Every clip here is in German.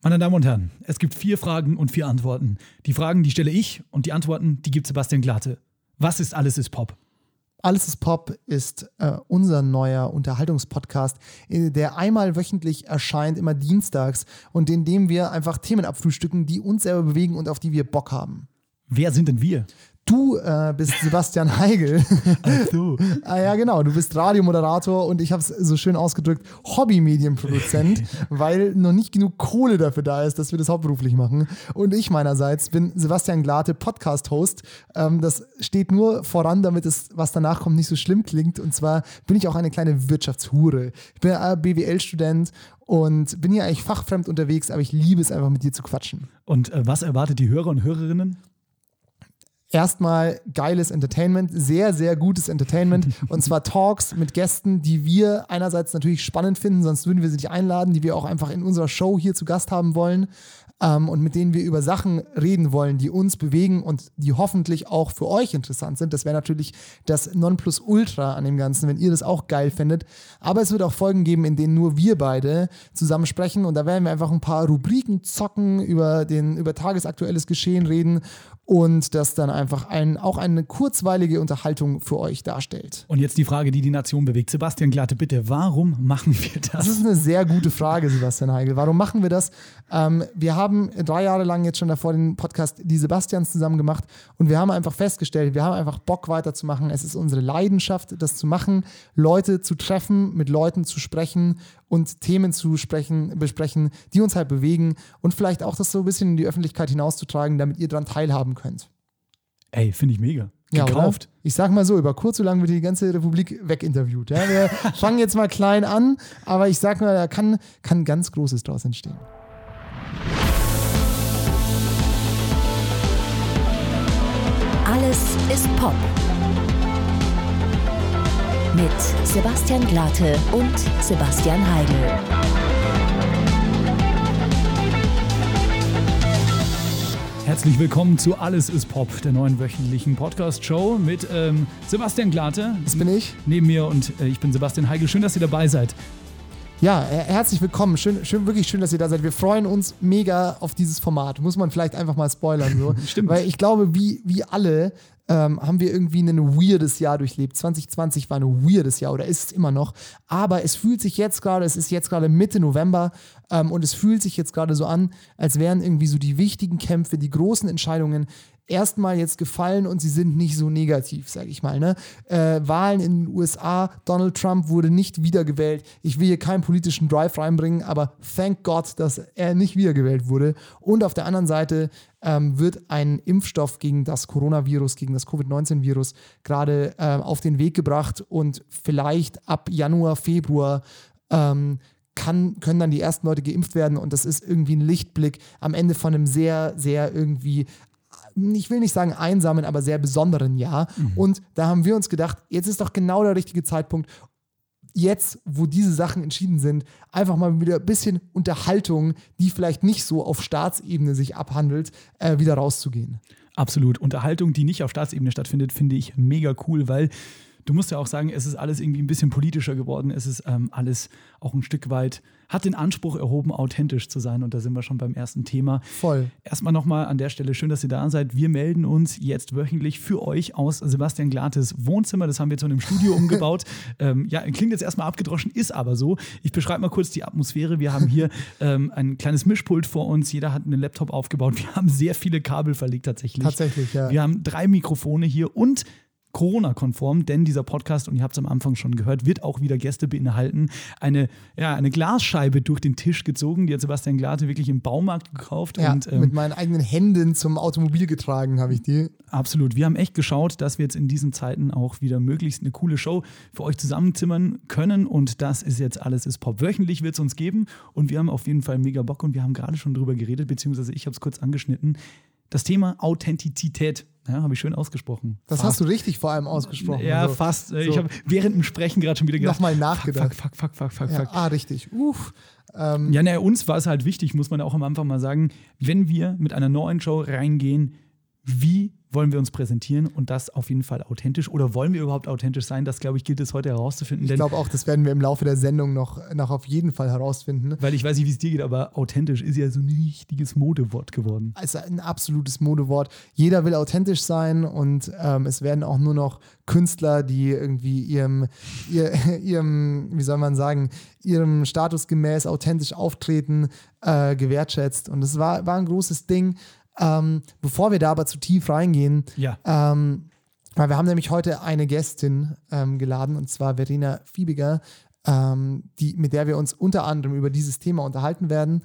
Meine Damen und Herren, es gibt vier Fragen und vier Antworten. Die Fragen, die stelle ich und die Antworten, die gibt Sebastian Glate. Was ist Alles ist Pop? Alles ist Pop ist äh, unser neuer Unterhaltungspodcast, äh, der einmal wöchentlich erscheint, immer dienstags und in dem wir einfach Themen abfrühstücken, die uns selber bewegen und auf die wir Bock haben. Wer sind denn wir? Du äh, bist Sebastian Heigel. Ach so. ah, ja, genau. Du bist Radiomoderator und ich habe es so schön ausgedrückt, Hobby-Medienproduzent, weil noch nicht genug Kohle dafür da ist, dass wir das hauptberuflich machen. Und ich meinerseits bin Sebastian Glate, Podcast-Host. Ähm, das steht nur voran, damit es, was danach kommt, nicht so schlimm klingt. Und zwar bin ich auch eine kleine Wirtschaftshure. Ich bin BWL-Student und bin hier eigentlich fachfremd unterwegs, aber ich liebe es einfach mit dir zu quatschen. Und äh, was erwartet die Hörer und Hörerinnen? Erstmal geiles Entertainment, sehr, sehr gutes Entertainment. Und zwar Talks mit Gästen, die wir einerseits natürlich spannend finden, sonst würden wir sie nicht einladen, die wir auch einfach in unserer Show hier zu Gast haben wollen ähm, und mit denen wir über Sachen reden wollen, die uns bewegen und die hoffentlich auch für euch interessant sind. Das wäre natürlich das Nonplusultra an dem Ganzen, wenn ihr das auch geil findet. Aber es wird auch Folgen geben, in denen nur wir beide zusammen sprechen und da werden wir einfach ein paar Rubriken zocken, über, den, über tagesaktuelles Geschehen reden und das dann einfach ein, auch eine kurzweilige Unterhaltung für euch darstellt. Und jetzt die Frage, die die Nation bewegt. Sebastian Glatte, bitte, warum machen wir das? Das ist eine sehr gute Frage, Sebastian Heigel. Warum machen wir das? Ähm, wir haben drei Jahre lang jetzt schon davor den Podcast Die Sebastians zusammen gemacht und wir haben einfach festgestellt, wir haben einfach Bock weiterzumachen. Es ist unsere Leidenschaft, das zu machen, Leute zu treffen, mit Leuten zu sprechen und Themen zu sprechen, besprechen, die uns halt bewegen und vielleicht auch das so ein bisschen in die Öffentlichkeit hinauszutragen, damit ihr daran teilhaben könnt. Ey, finde ich mega. Gekauft. Ja, ich sag mal so, über kurz oder lang wird die ganze Republik weginterviewt. Ja? Wir fangen jetzt mal klein an, aber ich sag mal, da kann, kann ganz Großes draus entstehen. Alles ist Pop mit Sebastian Glate und Sebastian Heidel. Herzlich willkommen zu Alles ist Pop, der neuen wöchentlichen Podcast-Show mit ähm, Sebastian Glate. Das bin ich. Neben mir und äh, ich bin Sebastian Heigel. Schön, dass ihr dabei seid. Ja, herzlich willkommen. Schön, schön, wirklich schön, dass ihr da seid. Wir freuen uns mega auf dieses Format. Muss man vielleicht einfach mal spoilern. So. Stimmt. Weil ich glaube, wie, wie alle ähm, haben wir irgendwie ein weirdes Jahr durchlebt. 2020 war ein weirdes Jahr oder ist es immer noch. Aber es fühlt sich jetzt gerade, es ist jetzt gerade Mitte November ähm, und es fühlt sich jetzt gerade so an, als wären irgendwie so die wichtigen Kämpfe, die großen Entscheidungen erstmal jetzt gefallen und sie sind nicht so negativ, sage ich mal. Ne? Äh, Wahlen in den USA, Donald Trump wurde nicht wiedergewählt. Ich will hier keinen politischen Drive reinbringen, aber thank God, dass er nicht wiedergewählt wurde. Und auf der anderen Seite ähm, wird ein Impfstoff gegen das Coronavirus, gegen das Covid-19-Virus gerade ähm, auf den Weg gebracht und vielleicht ab Januar, Februar ähm, kann, können dann die ersten Leute geimpft werden und das ist irgendwie ein Lichtblick am Ende von einem sehr, sehr irgendwie ich will nicht sagen einsamen, aber sehr besonderen Jahr. Mhm. Und da haben wir uns gedacht, jetzt ist doch genau der richtige Zeitpunkt, jetzt, wo diese Sachen entschieden sind, einfach mal wieder ein bisschen Unterhaltung, die vielleicht nicht so auf Staatsebene sich abhandelt, äh, wieder rauszugehen. Absolut. Unterhaltung, die nicht auf Staatsebene stattfindet, finde ich mega cool, weil du musst ja auch sagen, es ist alles irgendwie ein bisschen politischer geworden. Es ist ähm, alles auch ein Stück weit, hat den Anspruch erhoben, authentisch zu sein. Und da sind wir schon beim ersten Thema. Voll. Erstmal nochmal an der Stelle, schön, dass ihr da seid. Wir melden uns jetzt wöchentlich für euch aus Sebastian Glates Wohnzimmer. Das haben wir jetzt in einem Studio umgebaut. ähm, ja, klingt jetzt erstmal abgedroschen, ist aber so. Ich beschreibe mal kurz die Atmosphäre. Wir haben hier ähm, ein kleines Mischpult vor uns. Jeder hat einen Laptop aufgebaut. Wir haben sehr viele Kabel verlegt tatsächlich. Tatsächlich, ja. Wir haben drei Mikrofone hier und Corona-konform, denn dieser Podcast, und ihr habt es am Anfang schon gehört, wird auch wieder Gäste beinhalten. Eine, ja, eine Glasscheibe durch den Tisch gezogen, die hat Sebastian Glate wirklich im Baumarkt gekauft. Ja, und, ähm, mit meinen eigenen Händen zum Automobil getragen habe ich die. Absolut. Wir haben echt geschaut, dass wir jetzt in diesen Zeiten auch wieder möglichst eine coole Show für euch zusammenzimmern können. Und das ist jetzt alles ist Pop. Wöchentlich wird es uns geben und wir haben auf jeden Fall mega Bock und wir haben gerade schon drüber geredet, beziehungsweise ich habe es kurz angeschnitten. Das Thema Authentizität ja, habe ich schön ausgesprochen. Das fast. hast du richtig vor allem ausgesprochen. Ja, also, fast. So. Ich habe während dem Sprechen gerade schon wieder gedacht. Nochmal nachgedacht. Fuck, fuck, fuck, fuck, fuck, ja, Ah, richtig. Uff. Ähm. Ja, naja, uns war es halt wichtig, muss man auch am Anfang mal sagen, wenn wir mit einer neuen Show reingehen, wie wollen wir uns präsentieren und das auf jeden Fall authentisch. Oder wollen wir überhaupt authentisch sein? Das, glaube ich, gilt es heute herauszufinden. Ich glaube auch, das werden wir im Laufe der Sendung noch, noch auf jeden Fall herausfinden. Weil ich weiß nicht, wie es dir geht, aber authentisch ist ja so ein richtiges Modewort geworden. Also ein absolutes Modewort. Jeder will authentisch sein und ähm, es werden auch nur noch Künstler, die irgendwie ihrem, ihr, ihrem, wie soll man sagen, ihrem Status gemäß authentisch auftreten, äh, gewertschätzt. Und das war, war ein großes Ding. Ähm, bevor wir da aber zu tief reingehen, Ja. ähm, weil wir haben nämlich heute eine Gästin ähm, geladen und zwar Verena Fiebiger, ähm, die, mit der wir uns unter anderem über dieses Thema unterhalten werden.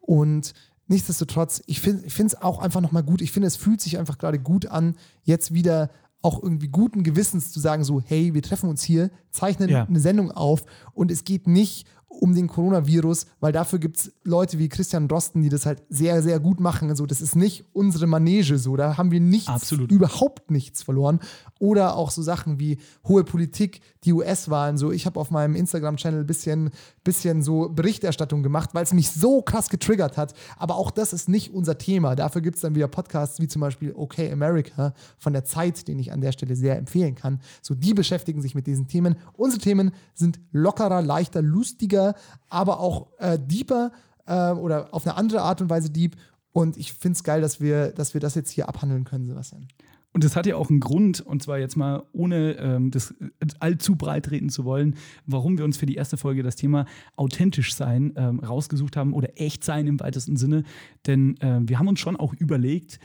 Und nichtsdestotrotz, ich finde es auch einfach nochmal gut. Ich finde, es fühlt sich einfach gerade gut an, jetzt wieder auch irgendwie guten Gewissens zu sagen, so, hey, wir treffen uns hier, zeichnen Ja. eine Sendung auf und es geht nicht um den Coronavirus, weil dafür gibt es Leute wie Christian Drosten, die das halt sehr, sehr gut machen. Also das ist nicht unsere Manege so, da haben wir nichts, Absolut. überhaupt nichts verloren. Oder auch so Sachen wie hohe Politik, die US-Wahlen. So, ich habe auf meinem Instagram-Channel ein bisschen, bisschen so Berichterstattung gemacht, weil es mich so krass getriggert hat. Aber auch das ist nicht unser Thema. Dafür gibt es dann wieder Podcasts wie zum Beispiel OK America von der Zeit, den ich an der Stelle sehr empfehlen kann. So, die beschäftigen sich mit diesen Themen. Unsere Themen sind lockerer, leichter, lustiger, aber auch äh, deeper äh, oder auf eine andere Art und Weise deep. Und ich finde es geil, dass wir, dass wir das jetzt hier abhandeln können, Sebastian. Und das hat ja auch einen Grund, und zwar jetzt mal ohne ähm, das allzu breit reden zu wollen, warum wir uns für die erste Folge das Thema authentisch sein ähm, rausgesucht haben oder echt sein im weitesten Sinne. Denn ähm, wir haben uns schon auch überlegt,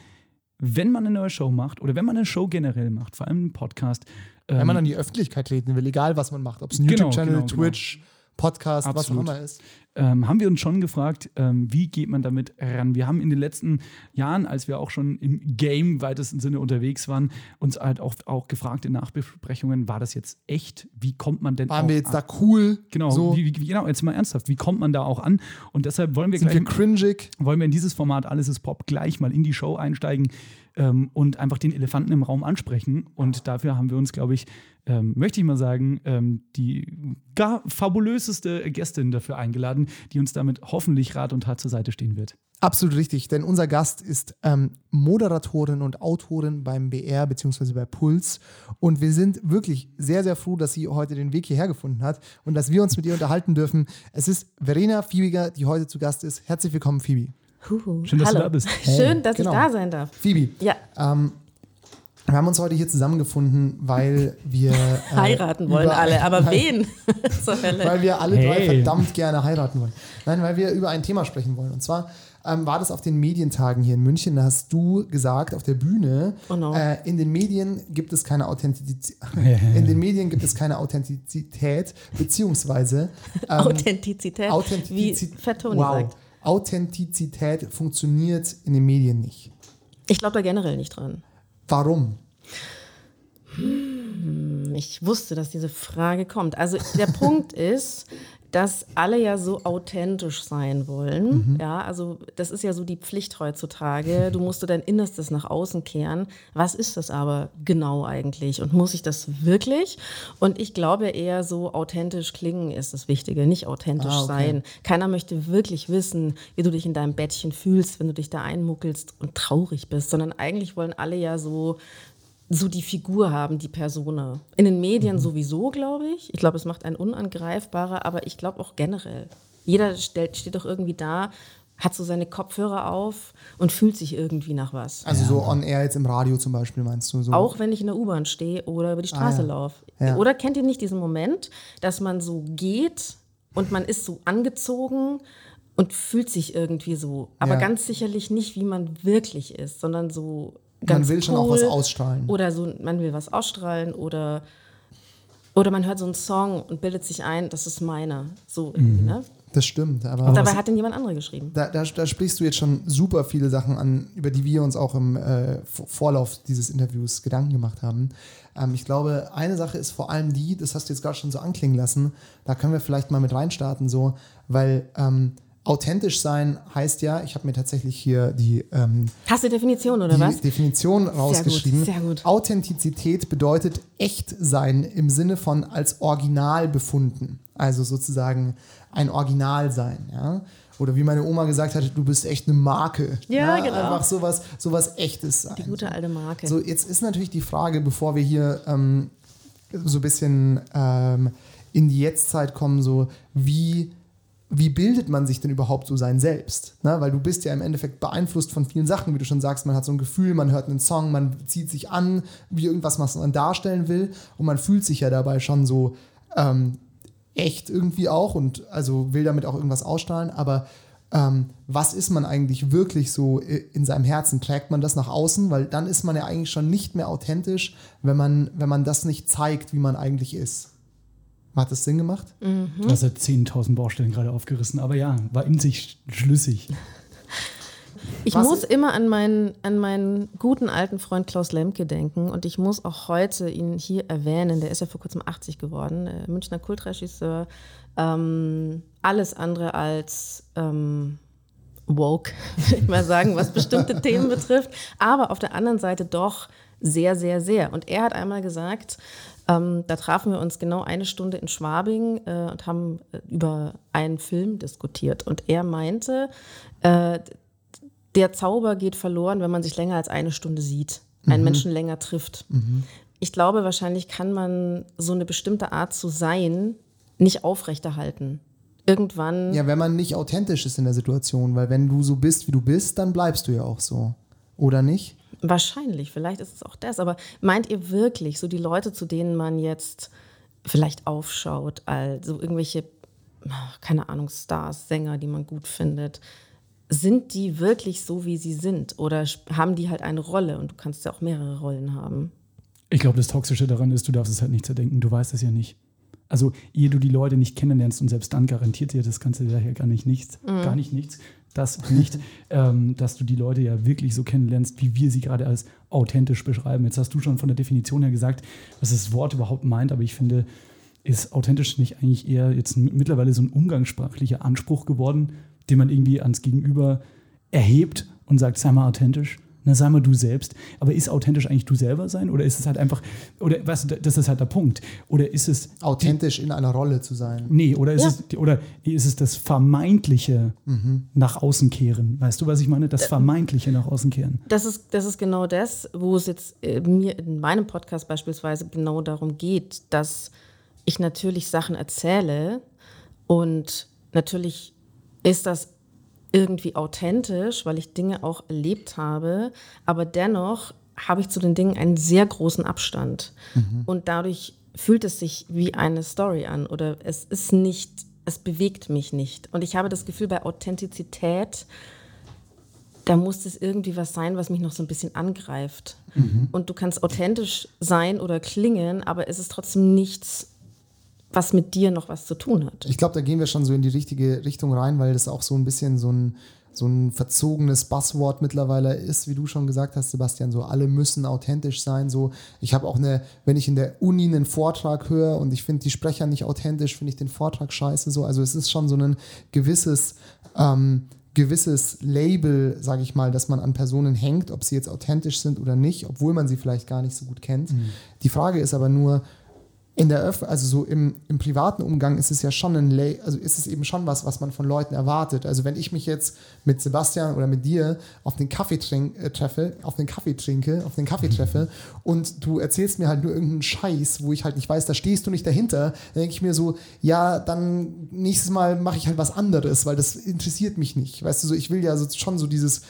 wenn man eine neue Show macht oder wenn man eine Show generell macht, vor allem einen Podcast, ähm, Wenn man an die Öffentlichkeit treten will, egal was man macht, ob es ein Genau, YouTube-Channel, genau, genau. Podcast, was auch Absolut. immer ist. Ähm, haben wir uns schon gefragt, ähm, wie geht man damit ran? Wir haben in den letzten Jahren, als wir auch schon im Game weitesten Sinne unterwegs waren, uns halt auch, auch gefragt in Nachbesprechungen, war das jetzt echt? Wie kommt man denn Waren wir jetzt an? da cool? Genau, So, wie, wie, genau, jetzt mal ernsthaft, wie kommt man da auch an? Und deshalb wollen wir sind gleich wir cringig? wollen wir in dieses Format Alles ist Pop gleich mal in die Show einsteigen ähm, und einfach den Elefanten im Raum ansprechen. Und dafür haben wir uns, glaube ich, ähm, möchte ich mal sagen, ähm, die gar fabulöseste Gästin dafür eingeladen, die uns damit hoffentlich Rat und Tat zur Seite stehen wird. Absolut richtig, denn unser Gast ist ähm, Moderatorin und Autorin beim BR bzw. bei Puls. Und wir sind wirklich sehr, sehr froh, dass sie heute den Weg hierher gefunden hat und dass wir uns mit ihr unterhalten dürfen. Es ist Verena Fiebiger, die heute zu Gast ist. Herzlich willkommen, Phoebe. Huhu. Schön, dass du Hallo. da bist. Schön, dass genau. ich da sein darf. Phoebe, Ja, ähm, wir haben uns heute hier zusammengefunden, weil wir äh, heiraten wollen über- alle, aber wen? Zur Hölle. weil wir alle drei Hey. verdammt gerne heiraten wollen. Nein, weil wir über ein Thema sprechen wollen. Und zwar ähm, war das auf den Medientagen hier in München. Da hast du gesagt auf der Bühne, Oh no. äh, in den Medien gibt es keine Authentizität. in den Medien gibt es keine Authentizität, beziehungsweise ähm, Authentizität, wie Authentizität. Fettoni wow. sagt. Authentizität funktioniert in den Medien nicht. Ich glaube da generell nicht dran. Warum? Ich wusste, dass diese Frage kommt. Also der Punkt ist, dass alle ja so authentisch sein wollen. Ja, also das ist ja so die Pflicht heutzutage. Du musst du dein Innerstes nach außen kehren. Was ist das aber genau eigentlich? Und muss ich das wirklich? Und ich glaube eher so authentisch klingen ist das Wichtige, nicht authentisch Ah, okay. sein. Keiner möchte wirklich wissen, wie du dich in deinem Bettchen fühlst, wenn du dich da einmuckelst und traurig bist, sondern eigentlich wollen alle ja so so die Figur haben, die Persona. In den Medien sowieso, glaube ich. Ich glaube, es macht einen unangreifbarer, aber ich glaube auch generell. Jeder stellt, steht doch irgendwie da, hat so seine Kopfhörer auf und fühlt sich irgendwie nach was. Also so on air jetzt im Radio zum Beispiel, meinst du? So? Auch wenn ich in der U-Bahn stehe oder über die Straße Ah, ja. laufe. Ja. Oder kennt ihr nicht diesen Moment, dass man so geht und man ist so angezogen und fühlt sich irgendwie so, aber Ja. ganz sicherlich nicht, wie man wirklich ist, sondern so ganz Man will schon auch cool. was ausstrahlen. Oder so, man will was ausstrahlen oder, oder man hört so einen Song und bildet sich ein, das ist meiner. So irgendwie, ne? Das stimmt, aber Und dabei hat den jemand anderer geschrieben. da, da, da sprichst du jetzt schon super viele Sachen an, über die wir uns auch im äh, Vorlauf dieses Interviews Gedanken gemacht haben. Ähm, ich glaube, eine Sache ist vor allem die, das hast du jetzt gerade schon so anklingen lassen, da können wir vielleicht mal mit reinstarten, so, weil ähm, authentisch sein heißt ja, ich habe mir tatsächlich hier die, ähm, Hast du Definition oder die was? Definition rausgeschrieben. sehr gut. Authentizität bedeutet echt sein im Sinne von als Original befunden. Also sozusagen ein Original sein. Ja? Oder wie meine Oma gesagt hat, du bist echt eine Marke. Ja, genau. Einfach sowas, sowas echtes sein. Die gute alte Marke. So, jetzt ist natürlich die Frage, bevor wir hier ähm, so ein bisschen ähm, in die Jetztzeit kommen, so wie, wie bildet man sich denn überhaupt so sein Selbst? Ne? Weil du bist ja im Endeffekt beeinflusst von vielen Sachen, wie du schon sagst, man hat so ein Gefühl, man hört einen Song, man zieht sich an, wie irgendwas, was man darstellen will und man fühlt sich ja dabei schon so ähm, echt irgendwie auch und also will damit auch irgendwas ausstrahlen, aber ähm, was ist man eigentlich wirklich so in seinem Herzen? Trägt man das nach außen? Weil dann ist man ja eigentlich schon nicht mehr authentisch, wenn man, wenn man das nicht zeigt, wie man eigentlich ist. Hat das Sinn gemacht? Du hast ja 10.000 Baustellen gerade aufgerissen, aber ja, war in sich schlüssig. Ich Was- muss immer an meinen, an meinen guten alten Freund Klaus Lemke denken und ich muss auch heute ihn hier erwähnen. Der ist ja vor kurzem 80 geworden, äh, Münchner Kultregisseur. Ähm, alles andere als ähm, woke, würde ich mal sagen, was bestimmte Themen betrifft. Aber auf der anderen Seite doch sehr, sehr, sehr. Und er hat einmal gesagt, ähm, da trafen wir uns genau eine Stunde in Schwabing äh, und haben äh, über einen Film diskutiert. Und er meinte, äh, der Zauber geht verloren, wenn man sich länger als eine Stunde sieht, einen Menschen länger trifft. Ich glaube, wahrscheinlich kann man so eine bestimmte Art zu sein nicht aufrechterhalten. Irgendwann, Ja, wenn man nicht authentisch ist in der Situation, weil wenn du so bist, wie du bist, dann bleibst du ja auch so. Oder nicht? Wahrscheinlich, vielleicht ist es auch das, aber meint ihr wirklich, so die Leute, zu denen man jetzt vielleicht aufschaut, also irgendwelche, keine Ahnung, Stars, Sänger, die man gut findet, sind die wirklich so, wie sie sind? Oder haben die halt eine Rolle und du kannst ja auch mehrere Rollen haben? Ich glaube, das Toxische daran ist, du darfst es halt nicht zerdenken, du weißt es ja nicht. Also, ehe du die Leute nicht kennenlernst und selbst dann garantiert dir das Ganze daher gar nicht nichts, gar nicht nichts, das nicht, ähm, dass du die Leute ja wirklich so kennenlernst, wie wir sie gerade als authentisch beschreiben. Jetzt hast du schon von der Definition her gesagt, was das Wort überhaupt meint, aber ich finde, ist authentisch nicht eigentlich eher jetzt mittlerweile so ein umgangssprachlicher Anspruch geworden, den man irgendwie ans Gegenüber erhebt und sagt, sei mal authentisch. Na, sei mal du selbst. Aber ist authentisch eigentlich du selber sein? Oder ist es halt einfach, oder weißt du, das ist halt der Punkt. Oder ist es, Authentisch in einer Rolle zu sein. nee, oder ist, Ja. es, oder ist es das vermeintliche nach außen kehren? Weißt du, was ich meine? Das vermeintliche nach außen kehren. Das ist, das ist genau das, wo es jetzt äh, mir in meinem Podcast beispielsweise genau darum geht, dass ich natürlich Sachen erzähle und natürlich ist das irgendwie authentisch, weil ich Dinge auch erlebt habe, aber dennoch habe ich zu den Dingen einen sehr großen Abstand. Und dadurch fühlt es sich wie eine Story an oder es ist nicht, es bewegt mich nicht. Und ich habe das Gefühl bei Authentizität da muss es irgendwie was sein, was mich noch so ein bisschen angreift. Und du kannst authentisch sein oder klingen, aber es ist trotzdem nichts, was mit dir noch was zu tun hat. Ich glaube, da gehen wir schon so in die richtige Richtung rein, weil das auch so ein bisschen so ein, so ein verzogenes Buzzword mittlerweile ist, wie du schon gesagt hast, Sebastian. So alle müssen authentisch sein. So, ich habe auch eine, wenn ich in der Uni einen Vortrag höre und ich finde die Sprecher nicht authentisch, finde ich den Vortrag scheiße. So, also es ist schon so ein gewisses ähm, gewisses Label, sage ich mal, dass man an Personen hängt, ob sie jetzt authentisch sind oder nicht, obwohl man sie vielleicht gar nicht so gut kennt. Die Frage ist aber nur, in der Öff also so im, im privaten Umgang ist es ja schon ein La also ist es eben schon was, was man von Leuten erwartet. Also wenn ich mich jetzt mit Sebastian oder mit dir auf den Kaffee trink, äh, treffe, auf den Kaffee trinke, auf den Kaffee treffe und du erzählst mir halt nur irgendeinen Scheiß, wo ich halt nicht weiß, da stehst du nicht dahinter, dann denke ich mir so, ja, dann nächstes Mal mache ich halt was anderes, weil das interessiert mich nicht. Weißt du, so ich will ja so, schon so dieses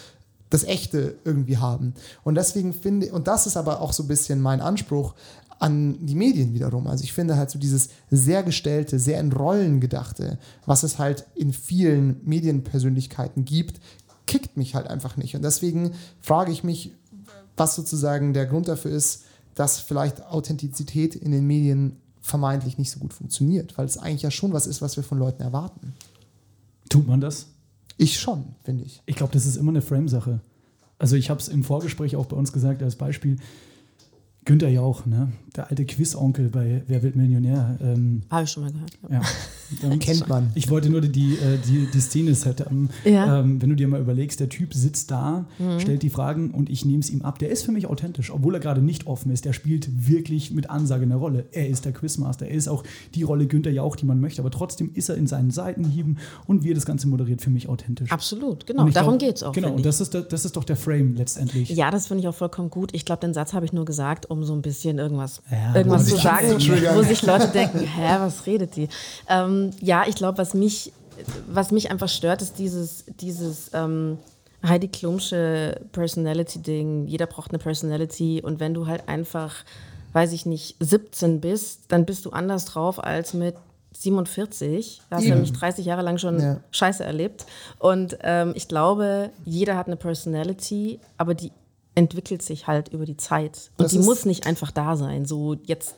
das Echte irgendwie haben. Und deswegen finde, und das ist aber auch so ein bisschen mein Anspruch an die Medien wiederum. Also ich finde halt so dieses sehr gestellte, sehr in Rollen gedachte, was es halt in vielen Medienpersönlichkeiten gibt, kickt mich halt einfach nicht. Und deswegen frage ich mich, was sozusagen der Grund dafür ist, dass vielleicht Authentizität in den Medien vermeintlich nicht so gut funktioniert, weil es eigentlich ja schon was ist, was wir von Leuten erwarten. Tut man das? Ich schon, finde ich. Ich glaube, das ist immer eine Frame-Sache. Also ich habe es im Vorgespräch auch bei uns gesagt als Beispiel. Günther Jauch, ne? der alte Quiz-Onkel bei Wer wird Millionär. Ähm, Habe ich schon mal gehört. Ja. ja. Kennt man. Ich wollte nur die, die, äh, die, die Szene setupen. Ja. Ähm, wenn du dir mal überlegst, der Typ sitzt da, stellt die Fragen und ich nehme es ihm ab. Der ist für mich authentisch, obwohl er gerade nicht offen ist. Der spielt wirklich mit Ansage eine Rolle. Er ist der Quizmaster. Er ist auch die Rolle Günther Jauch, die man möchte. Aber trotzdem ist er in seinen Seitenhieben und wie er das Ganze moderiert, für mich authentisch. Absolut, genau. Darum geht es auch. Genau, und das ist, das ist doch der Frame letztendlich. Ja, das finde ich auch vollkommen gut. Ich glaube, den Satz habe ich nur gesagt, um so ein bisschen irgendwas, Ja, irgendwas zu sagen, wo sich Leute denken, hä, was redet die? Ähm, ja, ich glaube, was mich, was mich einfach stört, ist dieses, dieses ähm, Heidi Klumsche Personality-Ding. Jeder braucht eine Personality und wenn du halt einfach, weiß ich nicht, 17 bist, dann bist du anders drauf als mit 47. Da hast du Eben. nämlich 30 Jahre lang schon Ja. Scheiße erlebt. Und ähm, ich glaube, jeder hat eine Personality, aber die entwickelt sich halt über die Zeit. Und Das die muss nicht einfach da sein. So, jetzt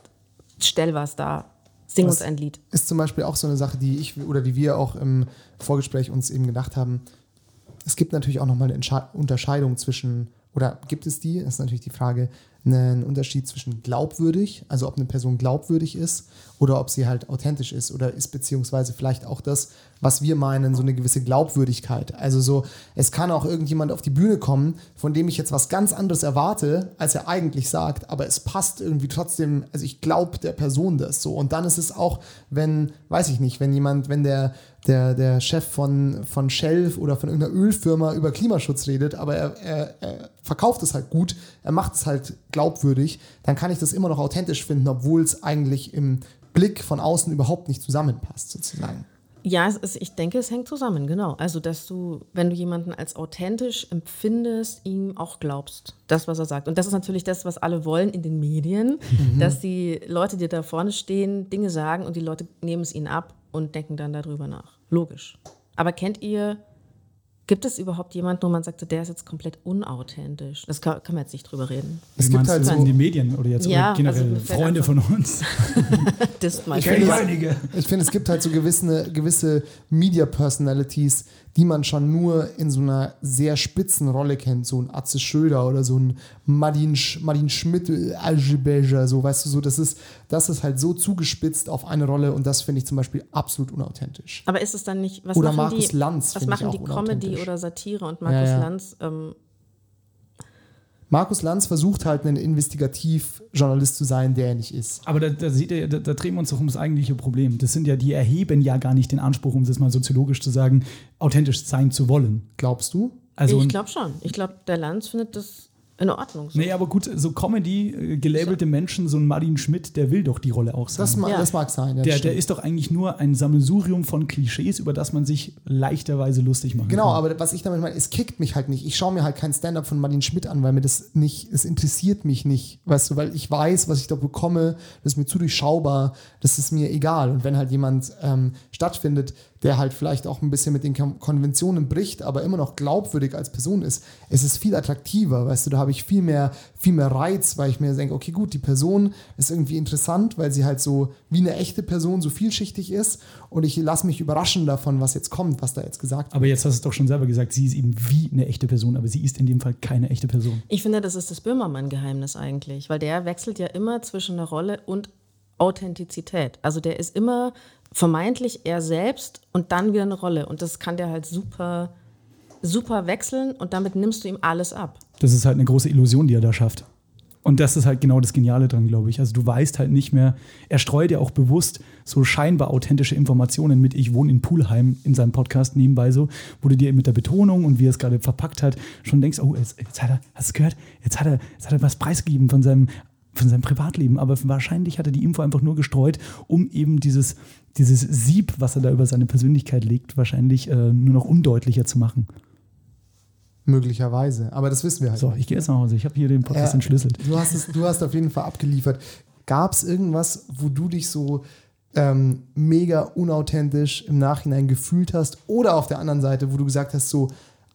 stell was da, sing uns ein Lied. ist zum Beispiel auch so eine Sache, die ich oder die wir auch im Vorgespräch uns eben gedacht haben. Es gibt natürlich auch nochmal eine Entsche- Unterscheidung zwischen, oder gibt es die? Das ist natürlich die Frage, einen Unterschied zwischen glaubwürdig, also ob eine Person glaubwürdig ist oder ob sie halt authentisch ist oder ist beziehungsweise vielleicht auch das, was wir meinen, so eine gewisse Glaubwürdigkeit. Also so, es kann auch irgendjemand auf die Bühne kommen, von dem ich jetzt was ganz anderes erwarte, als er eigentlich sagt, aber es passt irgendwie trotzdem, also ich glaube der Person das so. Und dann ist es auch, wenn, weiß ich nicht, wenn jemand, wenn der, der, der Chef von, von Shell oder von irgendeiner Ölfirma über Klimaschutz redet, aber er, er, er verkauft es halt gut, er macht es halt glaubwürdig, dann kann ich das immer noch authentisch finden, obwohl es eigentlich im Blick von außen überhaupt nicht zusammenpasst, sozusagen. Ja, ist, ich denke, es hängt zusammen, genau. Also, dass du, wenn du jemanden als authentisch empfindest, ihm auch glaubst, das, was er sagt. Und das ist natürlich das, was alle wollen in den Medien, dass die Leute, die da vorne stehen, Dinge sagen und die Leute nehmen es ihnen ab und denken dann darüber nach. Logisch. Aber kennt ihr, gibt es überhaupt jemanden, wo man sagt, der ist jetzt komplett unauthentisch? Das kann, kann man jetzt nicht drüber reden. Es gibt halt so, in die Medien oder jetzt Ja, oder generell also Freunde von uns. Das Ich es- einige. Ich finde, es gibt halt so gewisse, gewisse Media-Personalities, die man schon nur in so einer sehr spitzen Rolle kennt. So ein Atze Schröder oder so ein Martin, Sch Martin Schmidt, äh, Algebeja, so, weißt du, so, das ist, das ist halt so zugespitzt auf eine Rolle und das finde ich zum Beispiel absolut unauthentisch. Aber ist es dann nicht, was Oder machen Markus die, Lanz was machen die Comedy oder Satire und Markus Ja, ja. Lanz? Ähm, Markus Lanz versucht halt ein Investigativ-Journalist zu sein, der er nicht ist. Aber da, da, seht ihr, da, da drehen wir uns doch um das eigentliche Problem. Das sind ja, die erheben ja gar nicht den Anspruch, um das mal soziologisch zu sagen, authentisch sein zu wollen. Glaubst du? Also ich glaube schon. Ich glaube, der Lanz findet das in Ordnung. So. Nee, aber gut, so Comedy, äh, gelabelte Menschen, so ein Martin Schmidt, der will doch die Rolle auch sein. Das, ma Ja. das mag sein. Ja, der, der ist doch eigentlich nur ein Sammelsurium von Klischees, über das man sich leichterweise lustig machen Genau, kann. aber was ich damit meine, es kickt mich halt nicht. Ich schaue mir halt kein Stand-up von Martin Schmidt an, weil mir das nicht, es interessiert mich nicht, weißt du, weil ich weiß, was ich da bekomme, das ist mir zu durchschaubar, das ist mir egal. Und wenn halt jemand ähm, stattfindet, der halt vielleicht auch ein bisschen mit den Kon- Konventionen bricht, aber immer noch glaubwürdig als Person ist, es ist viel attraktiver, weißt du, da habe ich viel mehr, viel mehr Reiz, weil ich mir denke, okay, gut, die Person ist irgendwie interessant, weil sie halt so wie eine echte Person so vielschichtig ist und ich lasse mich überraschen davon, was jetzt kommt, was da jetzt gesagt wird. Aber jetzt hast du es doch schon selber gesagt, sie ist eben wie eine echte Person, aber sie ist in dem Fall keine echte Person. Ich finde, das ist das Böhmermann-Geheimnis eigentlich, weil der wechselt ja immer zwischen einer Rolle und Authentizität. Also der ist immer vermeintlich er selbst und dann wieder eine Rolle. Und das kann der halt super, super wechseln und damit nimmst du ihm alles ab. Das ist halt eine große Illusion, die er da schafft. Und das ist halt genau das Geniale dran, glaube ich. Also du weißt halt nicht mehr, er streut ja auch bewusst so scheinbar authentische Informationen mit, ich wohne in Pulheim in seinem Podcast nebenbei so, wo du dir mit der Betonung und wie er es gerade verpackt hat, schon denkst, oh, jetzt, jetzt hat er, hast du gehört? Jetzt hat er, jetzt hat er was preisgegeben von seinem, von seinem Privatleben. Aber wahrscheinlich hat er die Info einfach nur gestreut, um eben dieses, dieses Sieb, was er da über seine Persönlichkeit legt, wahrscheinlich äh, nur noch undeutlicher zu machen. Möglicherweise. Aber das wissen wir halt. So, nicht. ich gehe jetzt nach Hause. Ich habe hier den Podcast Ja, entschlüsselt. Du hast, es, du hast auf jeden Fall abgeliefert. Gab es irgendwas, wo du dich so ähm, mega unauthentisch im Nachhinein gefühlt hast? Oder auf der anderen Seite, wo du gesagt hast, so,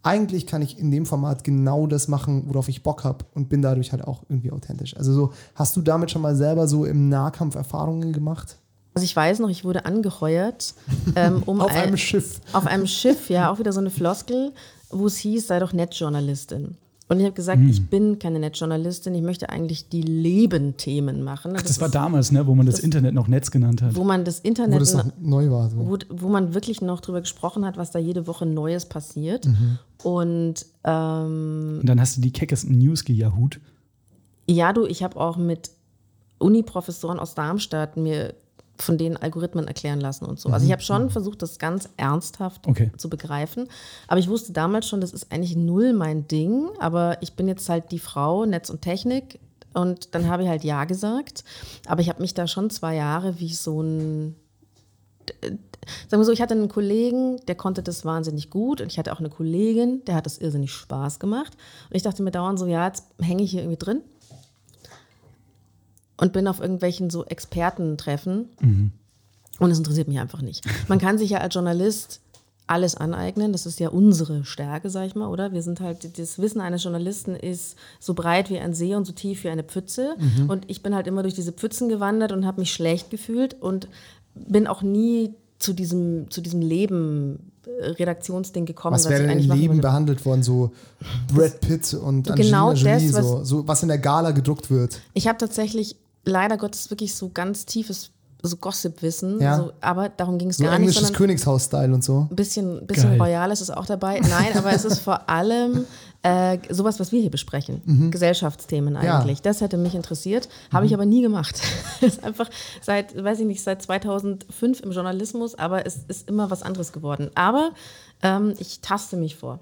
eigentlich kann ich in dem Format genau das machen, worauf ich Bock habe und bin dadurch halt auch irgendwie authentisch. Also so, hast du damit schon mal selber so im Nahkampf Erfahrungen gemacht? Also ich weiß noch, ich wurde angeheuert, ähm, um Auf ein- einem Schiff. Auf einem Schiff, ja, auch wieder so eine Floskel, wo es hieß, sei doch Nettjournalistin. Und ich habe gesagt, ich bin keine Netzjournalistin, ich möchte eigentlich die Lebenthemen machen. Ach, das, war damals, ne, wo man das, das, Internet noch Netz genannt hat. Wo man das Internet wo das noch neu war. So. Wo, wo, man wirklich noch drüber gesprochen hat, was da jede Woche Neues passiert. Mhm. Und, ähm, Und dann hast du die keckesten News gejahut. Ja, du, ich habe auch mit Uni-Professoren aus Darmstadt mir von denen Algorithmen erklären lassen und so. Also ich habe schon mhm. versucht, das ganz ernsthaft okay. zu begreifen. Aber ich wusste damals schon, das ist eigentlich null mein Ding. Aber ich bin jetzt halt die Frau Netz und Technik. Und dann habe ich halt Ja gesagt. Aber ich habe mich da schon zwei Jahre wie so ein sagen wir so, ich hatte einen Kollegen, der konnte das wahnsinnig gut und ich hatte auch eine Kollegin, der hat das irrsinnig Spaß gemacht. Und ich dachte mir dauernd so, ja, jetzt hänge ich hier irgendwie drin und bin auf irgendwelchen so Expertentreffen mhm. und es interessiert mich einfach nicht. Man kann sich ja als Journalist alles aneignen. Das ist ja unsere Stärke, sag ich mal, oder? Wir sind halt, das Wissen eines Journalisten ist so breit wie ein See und so tief wie eine Pfütze. Mhm. Und ich bin halt immer durch diese Pfützen gewandert und habe mich schlecht gefühlt und bin auch nie zu diesem, zu diesem Leben äh, Redaktionsding gekommen. Was wäre denn im Leben behandelt worden? So Brad Pitt und Angelina genau Jolie, das, so, so, was in der Gala gedruckt wird. Ich habe tatsächlich leider Gottes wirklich so ganz tiefes so Gossip-Wissen, ja. so, aber darum ging es so gar nicht. Englisches Königshaus-Style und so. Ein bisschen, bisschen Royales ist auch dabei. Nein, aber es ist vor allem äh, sowas, was wir hier besprechen. Mhm. Gesellschaftsthemen eigentlich. Ja. Das hätte mich interessiert. Habe mhm. ich aber nie gemacht. ist einfach seit, weiß ich nicht, seit 2005 im Journalismus, aber es ist immer was anderes geworden. Aber ähm, ich taste mich vor.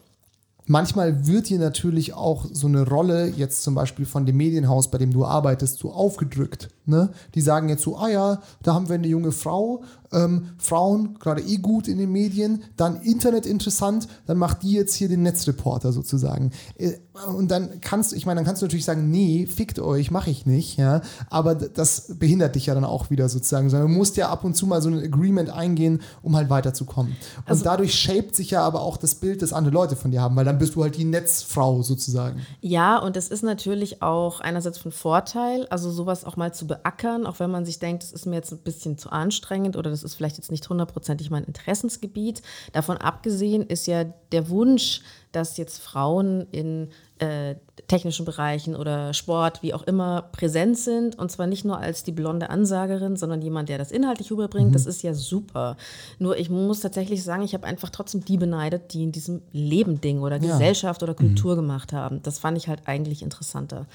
Manchmal wird dir natürlich auch so eine Rolle, jetzt zum Beispiel von dem Medienhaus, bei dem du arbeitest, so aufgedrückt. Ne? Die sagen jetzt so, ah ja, da haben wir eine junge Frau, ähm, Frauen gerade eh gut in den Medien, dann Internet interessant, dann macht die jetzt hier den Netzreporter sozusagen. Äh, und dann kannst du, ich meine, dann kannst du natürlich sagen, nee, fickt euch, mache ich nicht, ja, aber das behindert dich ja dann auch wieder sozusagen, sondern du musst ja ab und zu mal so ein Agreement eingehen, um halt weiterzukommen. Und also, dadurch shaped sich ja aber auch das Bild, das andere Leute von dir haben, weil dann bist du halt die Netzfrau sozusagen. Ja, und es ist natürlich auch einerseits von Vorteil, also sowas auch mal zu beackern, auch wenn man sich denkt, es ist mir jetzt ein bisschen zu anstrengend oder das ist vielleicht jetzt nicht hundertprozentig mein Interessensgebiet. Davon abgesehen ist ja der Wunsch, dass jetzt Frauen in äh, technischen Bereichen oder Sport, wie auch immer, präsent sind. Und zwar nicht nur als die blonde Ansagerin, sondern jemand, der das inhaltlich rüberbringt. Mhm. Das ist ja super. Nur ich muss tatsächlich sagen, ich habe einfach trotzdem die beneidet, die in diesem Leben Ding oder ja. Gesellschaft oder Kultur mhm. gemacht haben. Das fand ich halt eigentlich interessanter.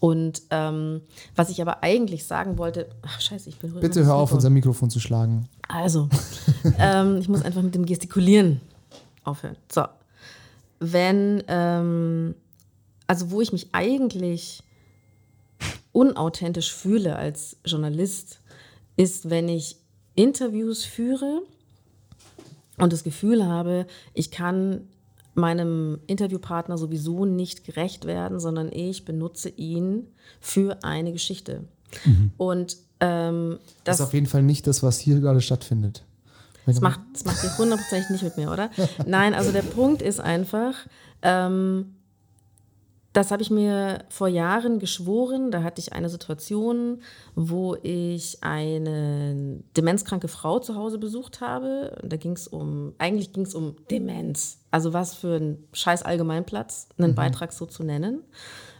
Und ähm, was ich aber eigentlich sagen wollte, ach scheiße, ich bin Bitte hör auf, unser Mikrofon zu schlagen. Also, ähm, ich muss einfach mit dem Gestikulieren aufhören. So, wenn, ähm, also wo ich mich eigentlich unauthentisch fühle als Journalist, ist, wenn ich Interviews führe und das Gefühl habe, ich kann meinem Interviewpartner sowieso nicht gerecht werden, sondern ich benutze ihn für eine Geschichte. Mhm. Und ähm, das, das ist auf jeden Fall nicht das, was hier gerade stattfindet. Das macht, das macht ihr hundertprozentig nicht mit mir, oder? Nein, also der Punkt ist einfach, ähm, das habe ich mir vor Jahren geschworen. Da hatte ich eine Situation, wo ich eine demenzkranke Frau zu Hause besucht habe. Da ging es um, eigentlich ging es um Demenz. Also was für ein scheiß Allgemeinplatz, einen mhm. Beitrag so zu nennen.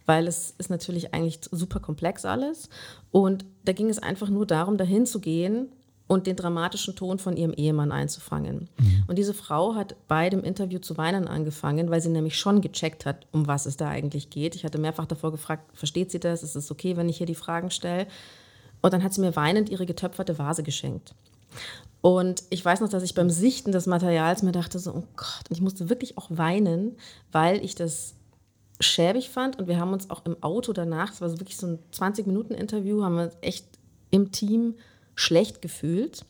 Weil es ist natürlich eigentlich super komplex alles. Und da ging es einfach nur darum, dahin zu gehen und den dramatischen Ton von ihrem Ehemann einzufangen. Mhm. Und diese Frau hat bei dem Interview zu weinen angefangen, weil sie nämlich schon gecheckt hat, um was es da eigentlich geht. Ich hatte mehrfach davor gefragt, versteht sie das? Ist es okay, wenn ich hier die Fragen stelle? Und dann hat sie mir weinend ihre getöpferte Vase geschenkt. Und ich weiß noch, dass ich beim Sichten des Materials mir dachte, so, oh Gott, und ich musste wirklich auch weinen, weil ich das schäbig fand. Und wir haben uns auch im Auto danach, es war so wirklich so ein 20-Minuten-Interview, haben wir echt im Team schlecht gefühlt,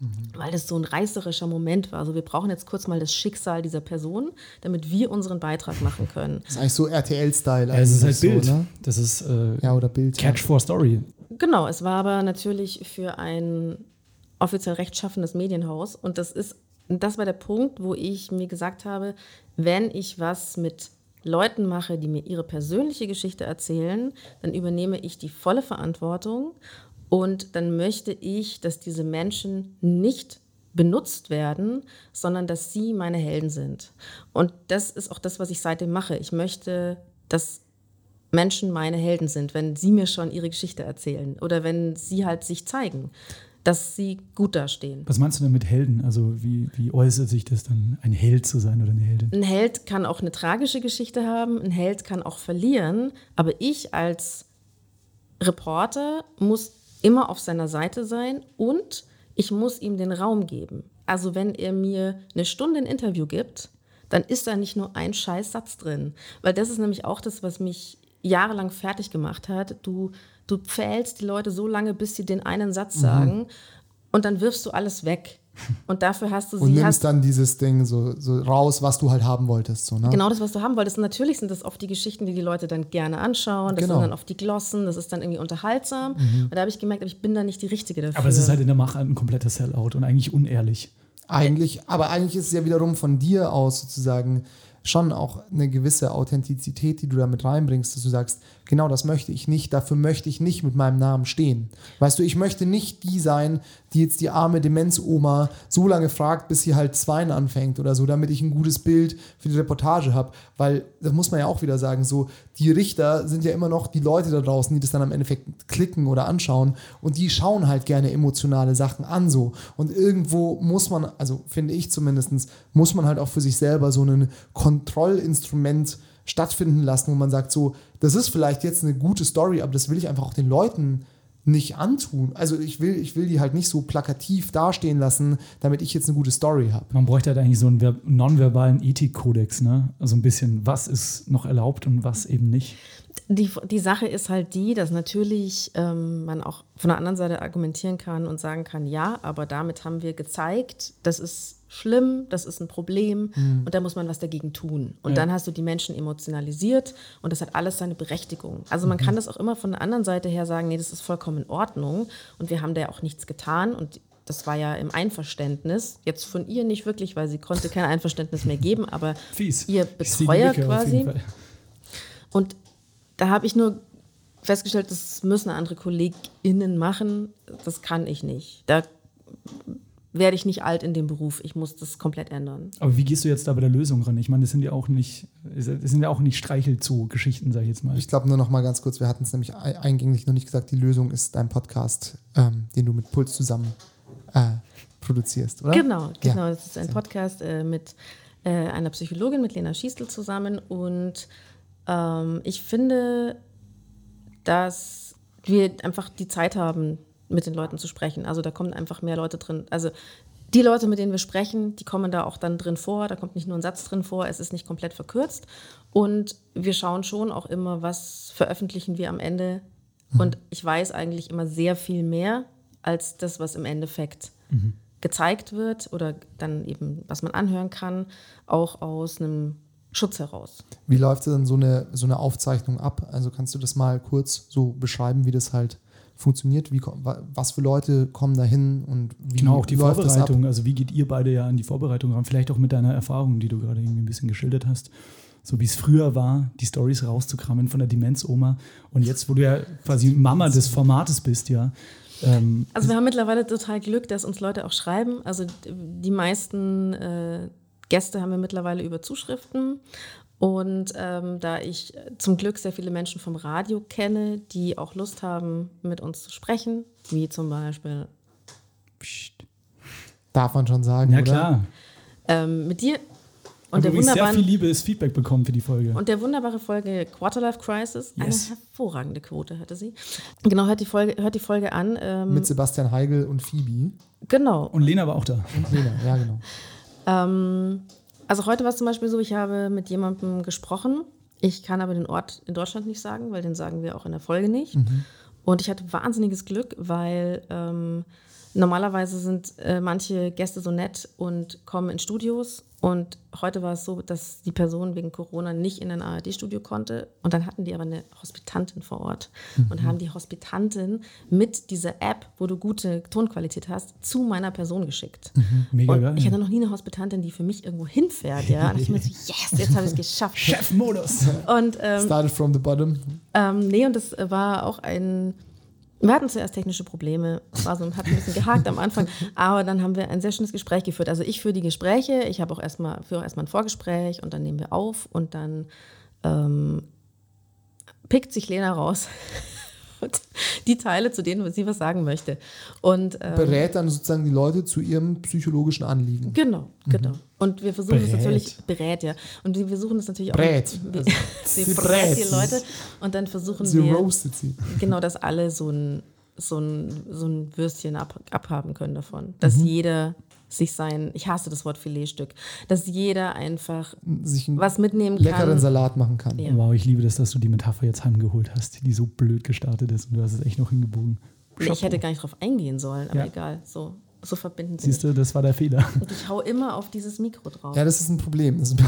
mhm. weil das so ein reißerischer Moment war. Also wir brauchen jetzt kurz mal das Schicksal dieser Person, damit wir unseren Beitrag machen können. Das ist eigentlich so RTL-Style. Ja, es ist halt Bild. So, ne? Das ist äh, ja, oder Bild, Catch ja. for Story. Genau, es war aber natürlich für ein offiziell rechtschaffendes Medienhaus. Und das ist, das war der Punkt, wo ich mir gesagt habe, wenn ich was mit Leuten mache, die mir ihre persönliche Geschichte erzählen, dann übernehme ich die volle Verantwortung und dann möchte ich, dass diese Menschen nicht benutzt werden, sondern dass sie meine Helden sind. Und das ist auch das, was ich seitdem mache. Ich möchte, dass Menschen meine Helden sind, wenn sie mir schon ihre Geschichte erzählen oder wenn sie halt sich zeigen, dass sie gut dastehen. Was meinst du denn mit Helden? Also wie, wie äußert sich das dann, ein Held zu sein oder eine Heldin? Ein Held kann auch eine tragische Geschichte haben, ein Held kann auch verlieren, aber ich als Reporter muss immer auf seiner Seite sein und ich muss ihm den Raum geben. Also wenn er mir eine Stunde ein Interview gibt, dann ist da nicht nur ein Scheißsatz drin. Weil das ist nämlich auch das, was mich jahrelang fertig gemacht hat. Du, du pfählst die Leute so lange, bis sie den einen Satz sagen mhm. und dann wirfst du alles weg. Und dafür hast du sie. Und nimmst hast, dann dieses Ding so, so raus, was du halt haben wolltest. So, ne? Genau das, was du haben wolltest. Und natürlich sind das oft die Geschichten, die die Leute dann gerne anschauen. Das genau. sind dann oft die Glossen, das ist dann irgendwie unterhaltsam. Mhm. Und da habe ich gemerkt, ich bin da nicht die Richtige dafür. Aber es ist halt in der Mache ein kompletter Sellout und eigentlich unehrlich. Eigentlich, aber eigentlich ist es ja wiederum von dir aus sozusagen schon auch eine gewisse Authentizität, die du damit reinbringst, dass du sagst, genau das möchte ich nicht, dafür möchte ich nicht mit meinem Namen stehen. Weißt du, ich möchte nicht die sein, die jetzt die arme Demenzoma so lange fragt, bis sie halt Zweien anfängt oder so, damit ich ein gutes Bild für die Reportage habe. Weil, das muss man ja auch wieder sagen, so, die Richter sind ja immer noch die Leute da draußen, die das dann am Endeffekt klicken oder anschauen und die schauen halt gerne emotionale Sachen an so. Und irgendwo muss man, also finde ich zumindest, muss man halt auch für sich selber so ein Kontrollinstrument stattfinden lassen, wo man sagt, so, das ist vielleicht jetzt eine gute Story, aber das will ich einfach auch den Leuten nicht antun. Also ich will, ich will die halt nicht so plakativ dastehen lassen, damit ich jetzt eine gute Story habe. Man bräuchte halt eigentlich so einen nonverbalen Ethikkodex, ne? Also ein bisschen, was ist noch erlaubt und was eben nicht. Die, die Sache ist halt die, dass natürlich ähm, man auch von der anderen Seite argumentieren kann und sagen kann, ja, aber damit haben wir gezeigt, das ist schlimm, das ist ein Problem mhm. und da muss man was dagegen tun. Und ja. dann hast du die Menschen emotionalisiert und das hat alles seine Berechtigung. Also man mhm. kann das auch immer von der anderen Seite her sagen, nee, das ist vollkommen in Ordnung und wir haben da ja auch nichts getan und das war ja im Einverständnis. Jetzt von ihr nicht wirklich, weil sie konnte kein Einverständnis mehr geben, aber Fies. ihr Betreuer quasi. Und da habe ich nur festgestellt, das müssen andere KollegInnen machen. Das kann ich nicht. Da werde ich nicht alt in dem Beruf. Ich muss das komplett ändern. Aber wie gehst du jetzt da bei der Lösung ran? Ich meine, das sind ja auch nicht, das sind ja auch nicht Streichelzoo-Geschichten, sage ich jetzt mal. Ich glaube nur noch mal ganz kurz, wir hatten es nämlich eingänglich noch nicht gesagt, die Lösung ist dein Podcast, ähm, den du mit Puls zusammen äh, produzierst, oder? Genau, genau. Ja. Das ist ein Podcast äh, mit äh, einer Psychologin, mit Lena Schiestel zusammen. Und ähm, ich finde, dass wir einfach die Zeit haben, mit den Leuten zu sprechen. Also da kommen einfach mehr Leute drin. Also die Leute, mit denen wir sprechen, die kommen da auch dann drin vor. Da kommt nicht nur ein Satz drin vor, es ist nicht komplett verkürzt. Und wir schauen schon auch immer, was veröffentlichen wir am Ende. Mhm. Und ich weiß eigentlich immer sehr viel mehr als das, was im Endeffekt mhm. gezeigt wird oder dann eben, was man anhören kann, auch aus einem Schutz heraus. Wie läuft denn so eine, so eine Aufzeichnung ab? Also kannst du das mal kurz so beschreiben, wie das halt funktioniert? Wie, was für Leute kommen da hin und wie Genau, auch die Vorbereitung. Also wie geht ihr beide ja an die Vorbereitung ran? Vielleicht auch mit deiner Erfahrung, die du gerade irgendwie ein bisschen geschildert hast. So wie es früher war, die Stories rauszukramen von der Demenzoma. Und jetzt, wo du ja quasi Mama des Formates bist, ja. Ähm, also wir haben mittlerweile total Glück, dass uns Leute auch schreiben. Also die meisten äh, Gäste haben wir mittlerweile über Zuschriften und ähm, da ich zum Glück sehr viele Menschen vom Radio kenne, die auch Lust haben, mit uns zu sprechen, wie zum Beispiel. Psst. Darf man schon sagen, ja, oder? klar. Ähm, mit dir und der wunderbaren, sehr viel liebes Feedback bekommen für die Folge. Und der wunderbare Folge Quarterlife Crisis, yes. eine hervorragende Quote hatte sie. Genau, hört die Folge, hört die Folge an. Ähm, Mit Sebastian Heigl und Phoebe. Genau. Und Lena war auch da. Und Lena, ja, genau. Ähm, also heute war es zum Beispiel so, ich habe mit jemandem gesprochen. Ich kann aber den Ort in Deutschland nicht sagen, weil den sagen wir auch in der Folge nicht. Mhm. Und ich hatte wahnsinniges Glück, weil ähm, normalerweise sind äh, manche Gäste so nett und kommen in Studios und heute war es so, dass die Person wegen Corona nicht in ein ARD-Studio konnte. Und dann hatten die aber eine Hospitantin vor Ort mhm. und haben die Hospitantin mit dieser App, wo du gute Tonqualität hast, zu meiner Person geschickt. Mhm. Mega und geil. Ich hatte noch nie eine Hospitantin, die für mich irgendwo hinfährt. Ja? Und ich mir so, yes, jetzt habe ich es geschafft. Chefmodus. Und, ähm, Started from the bottom. Ähm, nee, und das war auch ein wir hatten zuerst technische Probleme, war so, hat ein bisschen gehakt am Anfang, aber dann haben wir ein sehr schönes Gespräch geführt. Also ich führe die Gespräche, ich habe auch erstmal, führe ein Vorgespräch und dann nehmen wir auf und dann ähm, pickt sich Lena raus. Und die Teile, zu denen sie was sagen möchte. Und, ähm, Berät dann sozusagen die Leute zu ihrem psychologischen Anliegen. Genau, genau. Und wir versuchen es Berät. natürlich, berät, ja. Und wir versuchen es natürlich auch. Brät. Wir, Also, sie sie berät die brät. Leute. Und dann versuchen Sie wir, roastet sie. genau, dass alle so ein, so ein, so ein Würstchen ab, abhaben können davon. Dass Mhm. jeder sich sein, ich hasse das Wort Filetstück, dass jeder einfach Sich was mitnehmen leckeren kann. Salat machen kann. Ja. Wow, ich liebe das, dass du die Metapher jetzt heimgeholt hast, die so blöd gestartet ist und du hast es echt noch hingebogen. Ich hätte gar nicht drauf eingehen sollen, aber Ja. egal. So, so verbinden sie Siehst du, das war der Fehler. Und ich hau immer auf dieses Mikro drauf. Ja, das ist ein Problem. Das ist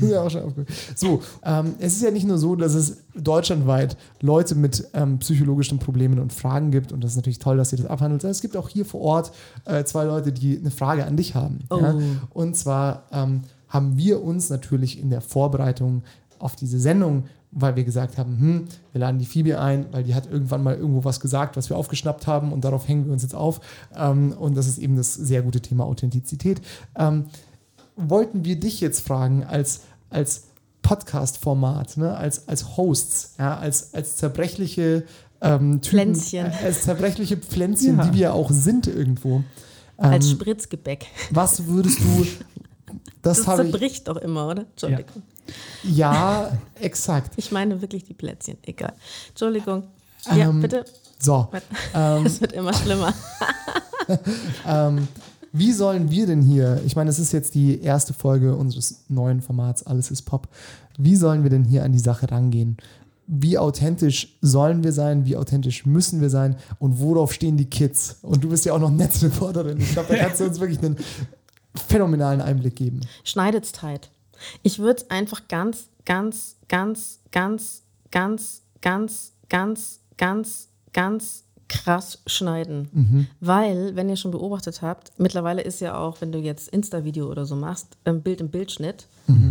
mir auch schon, aufgefallen. So, ähm, es ist ja nicht nur so, dass es deutschlandweit Leute mit ähm, psychologischen Problemen und Fragen gibt und das ist natürlich toll, dass ihr das abhandelt. Es gibt auch hier vor Ort äh, zwei Leute, die eine Frage an dich haben. Ja? Oh. Und zwar ähm, haben wir uns natürlich in der Vorbereitung auf diese Sendung, weil wir gesagt haben, hm, wir laden die Phoebe ein, weil die hat irgendwann mal irgendwo was gesagt, was wir aufgeschnappt haben und darauf hängen wir uns jetzt auf. Ähm, und das ist eben das sehr gute Thema Authentizität. Ähm, wollten wir dich jetzt fragen als, als Podcast-Format, ne? als, als Hosts, ja? als, als zerbrechliche ähm, Typen, Pflänzchen. äh, als zerbrechliche Pflänzchen, Ja. die wir auch sind irgendwo. Als Ähm, Spritzgebäck. was würdest du, das, Das habe ich, zerbricht doch immer, oder? Entschuldigung. ja, exakt. Ich meine wirklich die Plätzchen. Egal. Entschuldigung. Ja, Ähm, bitte. So, ähm, Es wird immer schlimmer. ähm, wie sollen wir denn hier, ich meine, es ist jetzt die erste Folge unseres neuen Formats Alles ist Pop, wie sollen wir denn hier an die Sache rangehen? Wie authentisch sollen wir sein? Wie authentisch müssen wir sein? Und worauf stehen die Kids? Und du bist ja auch noch Netzreporterin. Ich glaube, da kannst du uns wirklich einen phänomenalen Einblick geben. Schneidet's tight. Ich würde es einfach ganz, ganz, ganz, ganz, ganz, ganz, ganz, ganz, ganz krass schneiden. Weil, wenn ihr schon beobachtet habt, mittlerweile ist ja auch, wenn du jetzt Insta-Video oder so machst, ähm, Bild im Bildschnitt,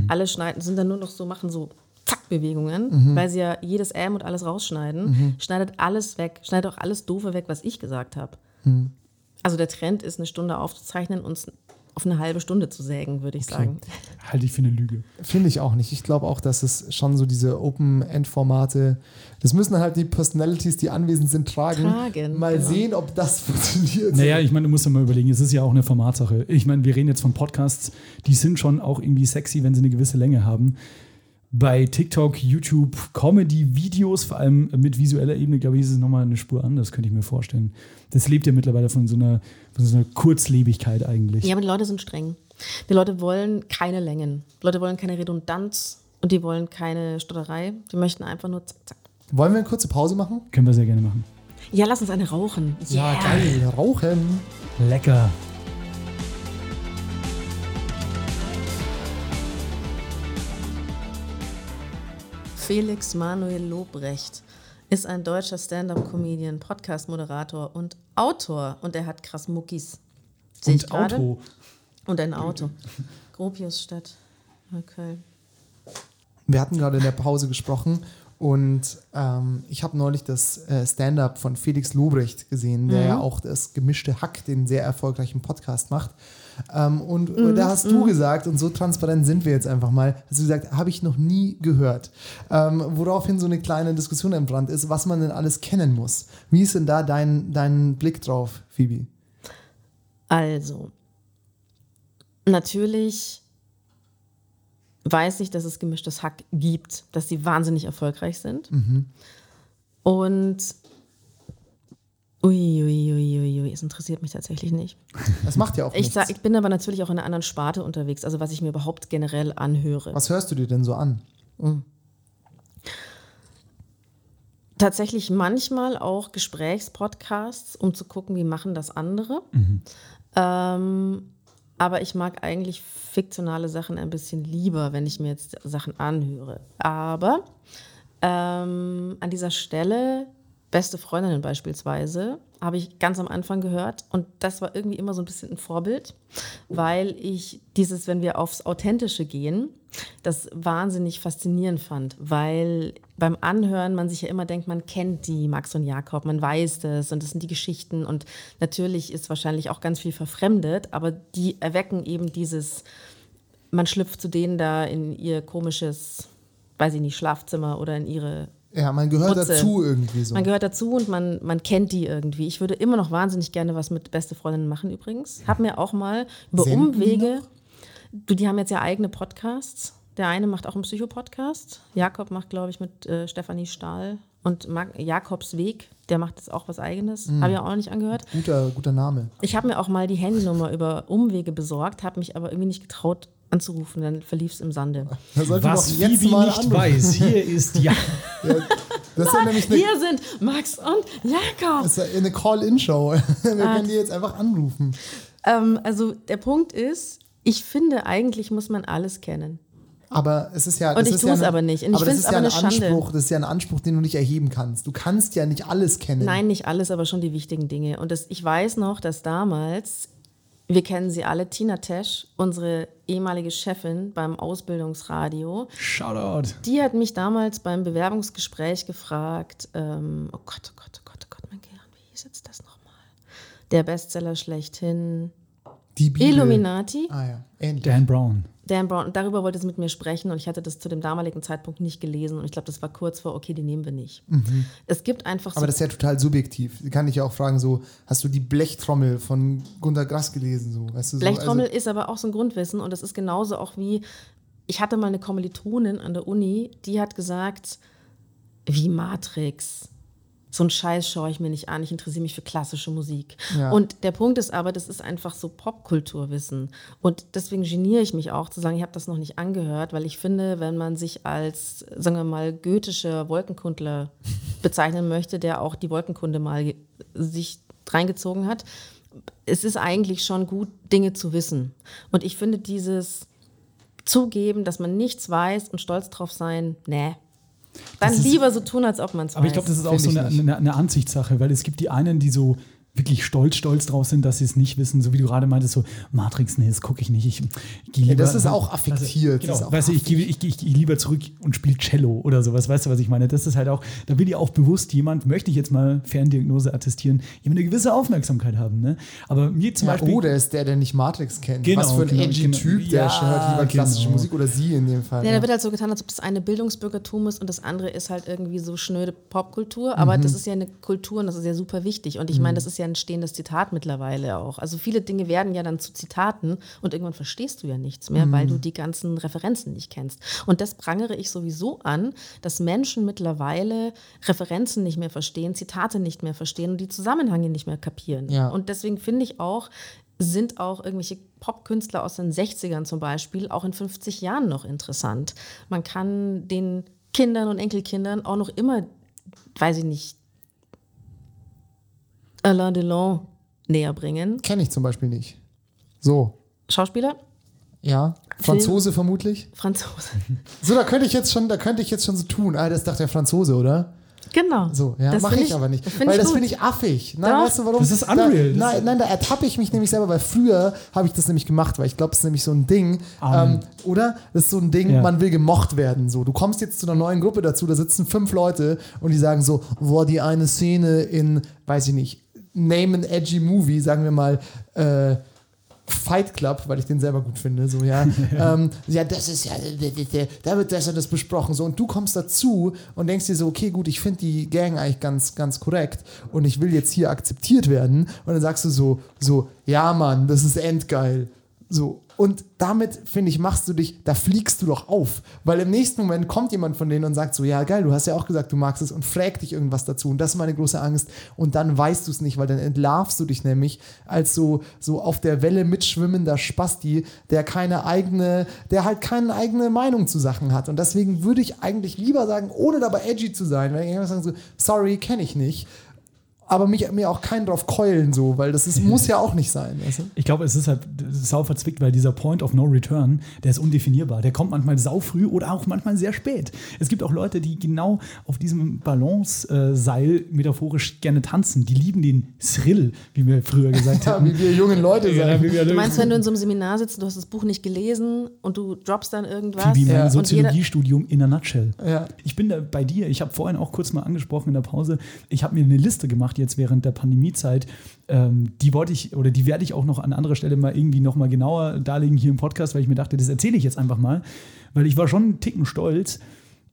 alle schneiden, sind dann nur noch so, machen so Zack-Bewegungen, weil sie ja jedes M und alles rausschneiden. Schneidet alles weg, schneidet auch alles Doofe weg, was ich gesagt habe. Also der Trend ist, eine Stunde aufzuzeichnen und auf eine halbe Stunde zu sägen, würde ich sagen. Halte ich für eine Lüge. Finde ich auch nicht. Ich glaube auch, dass es schon so diese Open-End-Formate, das müssen halt die Personalities, die anwesend sind, tragen. Tragen, Mal genau. sehen, ob das funktioniert. Naja, ich meine, du musst ja mal überlegen, es ist ja auch eine Formatsache. Ich meine, wir reden jetzt von Podcasts, die sind schon auch irgendwie sexy, wenn sie eine gewisse Länge haben. Bei TikTok, YouTube, Comedy-Videos, vor allem mit visueller Ebene, glaube ich, ist es nochmal eine Spur anders, könnte ich mir vorstellen. Das lebt ja mittlerweile von so einer, von so einer Kurzlebigkeit eigentlich. Ja, aber die Leute sind streng. Die Leute wollen keine Längen. Die Leute wollen keine Redundanz und die wollen keine Stotterei. Die möchten einfach nur zack, zack. Wollen wir eine kurze Pause machen? Können wir sehr gerne machen. Ja, lass uns eine rauchen. Ja, Yeah. geil. Rauchen. Lecker. Felix Manuel Lobrecht ist ein deutscher Stand-up-Comedian, Podcast-Moderator und Autor. Und er hat krass Muckis. Sehe Und. Auto. Und ein Auto. Gropiusstadt. Okay. Wir hatten gerade in der Pause gesprochen und ähm, ich habe neulich das äh, Stand-up von Felix Lobrecht gesehen, der ja auch das gemischte Hack, den sehr erfolgreichen Podcast macht. Ähm, und äh, da hast du gesagt, und so transparent sind wir jetzt einfach mal, hast du gesagt, habe ich noch nie gehört. Ähm, woraufhin so eine kleine Diskussion entbrannt ist, was man denn alles kennen muss. Wie ist denn da dein, dein Blick drauf, Phoebe? Also, natürlich weiß ich, dass es gemischtes Hack gibt, dass sie wahnsinnig erfolgreich sind. Und ui, ui, ui, ui, es interessiert mich tatsächlich nicht. Das macht ja auch Ich, nichts. sag, ich bin aber natürlich auch in einer anderen Sparte unterwegs, also was ich mir überhaupt generell anhöre. was hörst du dir denn so an? tatsächlich manchmal auch Gesprächspodcasts, um zu gucken, wie machen das andere. Ähm, aber ich mag eigentlich fiktionale Sachen ein bisschen lieber, wenn ich mir jetzt Sachen anhöre. Aber ähm, an dieser Stelle, beste Freundinnen beispielsweise, habe ich ganz am Anfang gehört. Und das war irgendwie immer so ein bisschen ein Vorbild, weil ich dieses, wenn wir aufs Authentische gehen, das wahnsinnig faszinierend fand, weil beim Anhören man sich ja immer denkt, man kennt die Max und Jakob, man weiß das und das sind die Geschichten. Und natürlich ist wahrscheinlich auch ganz viel verfremdet, aber die erwecken eben dieses, man schlüpft zu denen da in ihr komisches, weiß ich nicht, Schlafzimmer oder in ihre Ja, man gehört Wurzel. dazu irgendwie so. Man gehört dazu und man, man kennt die irgendwie. Ich würde immer noch wahnsinnig gerne was mit beste Freundinnen machen übrigens. Hab mir auch mal über Senden Umwege, du, die haben jetzt ja eigene Podcasts. Der eine macht auch einen Psycho-Podcast. Jakob macht, glaube ich, mit äh, Stefanie Stahl und Mark, Jakobs Weg, der macht jetzt auch was eigenes. Mhm. Habe ich auch nicht angehört. guter, guter Name. Ich habe mir auch mal die Handynummer über Umwege besorgt, habe mich aber irgendwie nicht getraut anzurufen. Dann verlief es im Sande. Was Phoebe mal nicht anrufen. weiß, hier ist ja. Das ist ja nämlich eine, Hier sind Max und Jakob. das ist ja eine Call-In-Show. Wir Ah. können die jetzt einfach anrufen. Ähm, also der Punkt ist, ich finde, eigentlich muss man alles kennen. Aber es ist ja. Und das ich tue ja es aber nicht. Und ich aber das find's ist ja aber ein eine Schande. Anspruch, das ist ja ein Anspruch, den du nicht erheben kannst. Du kannst ja nicht alles kennen. Nein, nicht alles, aber schon die wichtigen Dinge. Und das, ich weiß noch, dass damals, wir kennen sie alle, Tina Tesch, unsere ehemalige Chefin beim Ausbildungsradio, Shoutout. die hat mich damals beim Bewerbungsgespräch gefragt, ähm, oh Gott, oh Gott, oh Gott, oh Gott, mein Gehirn, wie hieß jetzt das nochmal? Der Bestseller schlechthin, Die Bibel. Illuminati. Ah ja, ähnlich. Dan Brown. Dan Brown, und darüber wollte sie mit mir sprechen und ich hatte das zu dem damaligen Zeitpunkt nicht gelesen und ich glaube, das war kurz vor, okay, die nehmen wir nicht. Es gibt einfach so Mhm. Aber das ist ja total subjektiv. Kann ich ja auch fragen, so, hast du die Blechtrommel von Gunter Grass gelesen? So, weißt du, so, Blechtrommel also, ist aber auch so ein Grundwissen und das ist genauso auch wie, ich hatte mal eine Kommilitonin an der Uni, die hat gesagt, wie Matrix. So einen Scheiß schaue ich mir nicht an, ich interessiere mich für klassische Musik. Ja. Und der Punkt ist aber, das ist einfach so Popkulturwissen. Und deswegen geniere ich mich auch zu sagen, ich habe das noch nicht angehört, weil ich finde, wenn man sich als, sagen wir mal, goethischer Wolkenkundler bezeichnen möchte, der auch die Wolkenkunde mal sich reingezogen hat, es ist eigentlich schon gut, Dinge zu wissen. Und ich finde dieses Zugeben, dass man nichts weiß und stolz drauf sein, nee. Dann lieber so tun, als ob man es weiß. Aber ich glaube, das ist auch so eine, eine, eine Ansichtssache, weil es gibt die einen, die so wirklich stolz, stolz drauf sind, dass sie es nicht wissen, so wie du gerade meintest, so Matrix, nee, das gucke ich nicht. Ich, ich gehe Ja, lieber, das ist auch affektiert. Genau, ist auch weißt du, ich gehe ich, ich, ich lieber zurück und spiele Cello oder sowas, weißt du, was ich meine? Das ist halt auch, da will ja auch bewusst jemand, möchte ich jetzt mal Ferndiagnose attestieren, jemand eine gewisse Aufmerksamkeit haben, ne? Aber mir zum ja, Beispiel... oh, der ist der, der nicht Matrix kennt. Genau, Was für ein genau, edgy genau. Typ, der Ja, hört lieber klassische genau. Musik oder sie in dem Fall. Ja, ja. da wird halt so getan, als ob das eine Bildungsbürgertum ist und das andere ist halt irgendwie so schnöde Popkultur. Aber Mhm. das ist ja eine Kultur und das ist ja super wichtig. Und ich meine, das ist ja ein stehendes Zitat mittlerweile auch. Also viele Dinge werden ja dann zu Zitaten und irgendwann verstehst du ja nichts mehr, weil du Mhm. die ganzen Referenzen nicht kennst. Und das prangere ich sowieso an, dass Menschen mittlerweile Referenzen nicht mehr verstehen, Zitate nicht mehr verstehen und die Zusammenhänge nicht mehr kapieren. Ja. Und deswegen finde ich auch, sind auch irgendwelche Popkünstler aus den 60ern zum Beispiel auch in 50 Jahren noch interessant. Man kann den Kindern und Enkelkindern auch noch immer, weiß ich nicht, Alain Delon näher bringen. Kenne ich zum Beispiel nicht. So, Schauspieler, ja. Franzose vermutlich. Franzose. So, da könnte ich jetzt schon, da könnte ich jetzt schon so tun. Ah, das doch der Franzose, oder? Genau. So, ja, Das mache find ich, aber nicht. find Weil ich das finde ich affig. Nein, Doch. weißt du warum? Das ist unreal. Da, nein, nein, da ertappe ich mich nämlich selber, weil früher habe ich das nämlich gemacht, weil ich glaube, es ist nämlich so ein Ding, ähm, oder? Das ist so ein Ding, Ja. man will gemocht werden. So, du kommst jetzt zu einer neuen Gruppe dazu, da sitzen fünf Leute und die sagen so, boah, die eine Szene in, weiß ich nicht, Name an Edgy Movie, sagen wir mal, äh, Fight Club, weil ich den selber gut finde, so ja. ähm, ja, das ist ja, da wird das und das besprochen, so und du kommst dazu und denkst dir so, okay, gut, ich finde die Gang eigentlich ganz, ganz korrekt und ich will jetzt hier akzeptiert werden und dann sagst du so, so, ja, Mann, das ist endgeil, so. Und damit, finde ich, machst du dich, da fliegst du doch auf. Weil im nächsten Moment kommt jemand von denen und sagt so, ja geil, du hast ja auch gesagt, du magst es und fragt dich irgendwas dazu. Und das ist meine große Angst. Und dann weißt du es nicht, weil dann entlarvst du dich nämlich als so, so auf der Welle mitschwimmender Spasti, der keine eigene, der halt keine eigene Meinung zu Sachen hat. Und deswegen würde ich eigentlich lieber sagen, ohne dabei edgy zu sein, wenn ich sagen so, sorry, kenne ich nicht. Aber mich, mir auch keinen drauf keulen so, weil das ist, muss ja auch nicht sein. Weißt du? Ich glaube, es ist halt sau verzwickt, weil dieser Point of No Return, der ist undefinierbar. Der kommt manchmal sau früh oder auch manchmal sehr spät. Es gibt auch Leute, die genau auf diesem Balance-Seil metaphorisch gerne tanzen. Die lieben den Thrill, wie wir früher gesagt Ja, haben. wie wir jungen Leute Ja, sagen. wir Du meinst, wenn du in so einem Seminar sitzt, du hast das Buch nicht gelesen und du droppst dann irgendwas? wie mein Ja. Soziologiestudium in a nutshell. Ja. Ich bin da bei dir. Ich habe vorhin auch kurz mal angesprochen in der Pause. Ich habe mir eine Liste gemacht jetzt während der Pandemiezeit. Ähm, die wollte ich oder die werde ich auch noch an anderer Stelle mal irgendwie noch mal genauer darlegen hier im Podcast, weil ich mir dachte, das erzähle ich jetzt einfach mal, weil ich war schon einen Ticken stolz.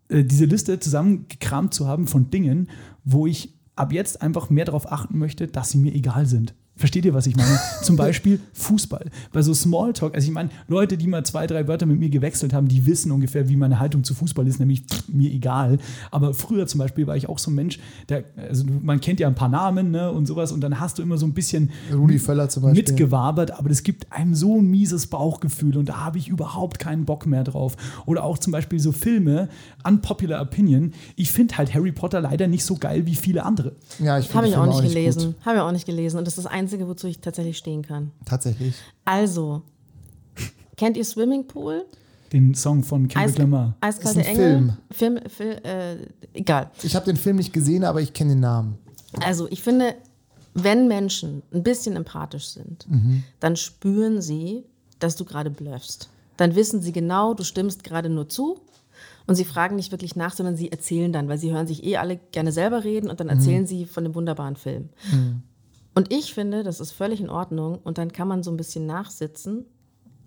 äh, diese Liste zusammengekramt zu haben von Dingen, wo ich ab jetzt einfach mehr darauf achten möchte, dass sie mir egal sind. Versteht ihr, was ich meine? Zum Beispiel Fußball. Bei so Smalltalk, also ich meine, Leute, die mal zwei, drei Wörter mit mir gewechselt haben, die wissen ungefähr, wie meine Haltung zu Fußball ist, nämlich pff, mir egal. Aber früher zum Beispiel war ich auch so ein Mensch, der, also man kennt ja ein paar Namen ne, und sowas und dann hast du immer so ein bisschen Rudi Völler zum Beispiel. mitgewabert, aber das gibt einem so ein mieses Bauchgefühl und da habe ich überhaupt keinen Bock mehr drauf. Oder auch zum Beispiel so Filme, Unpopular Opinion. Ich finde halt Harry Potter leider nicht so geil wie viele andere. Ja, ich finde Habe ich auch Filme nicht gut. gelesen. Habe ich auch nicht gelesen. Und das ist das Einzige, wozu ich tatsächlich stehen kann. Tatsächlich. Also, kennt ihr Swimming Pool? Den Song von Kendrick Lamar. Eiskalte Ist ein Engel? Film. Film äh, egal. Ich habe den Film nicht gesehen, aber ich kenne den Namen. Also, ich finde, wenn Menschen ein bisschen empathisch sind, dann spüren sie, dass du gerade bluffst. Dann wissen sie genau, du stimmst gerade nur zu. Und sie fragen nicht wirklich nach, sondern sie erzählen dann, weil sie hören sich eh alle gerne selber reden und dann erzählen sie von dem wunderbaren Film. Und ich finde, das ist völlig in Ordnung und dann kann man so ein bisschen nachsitzen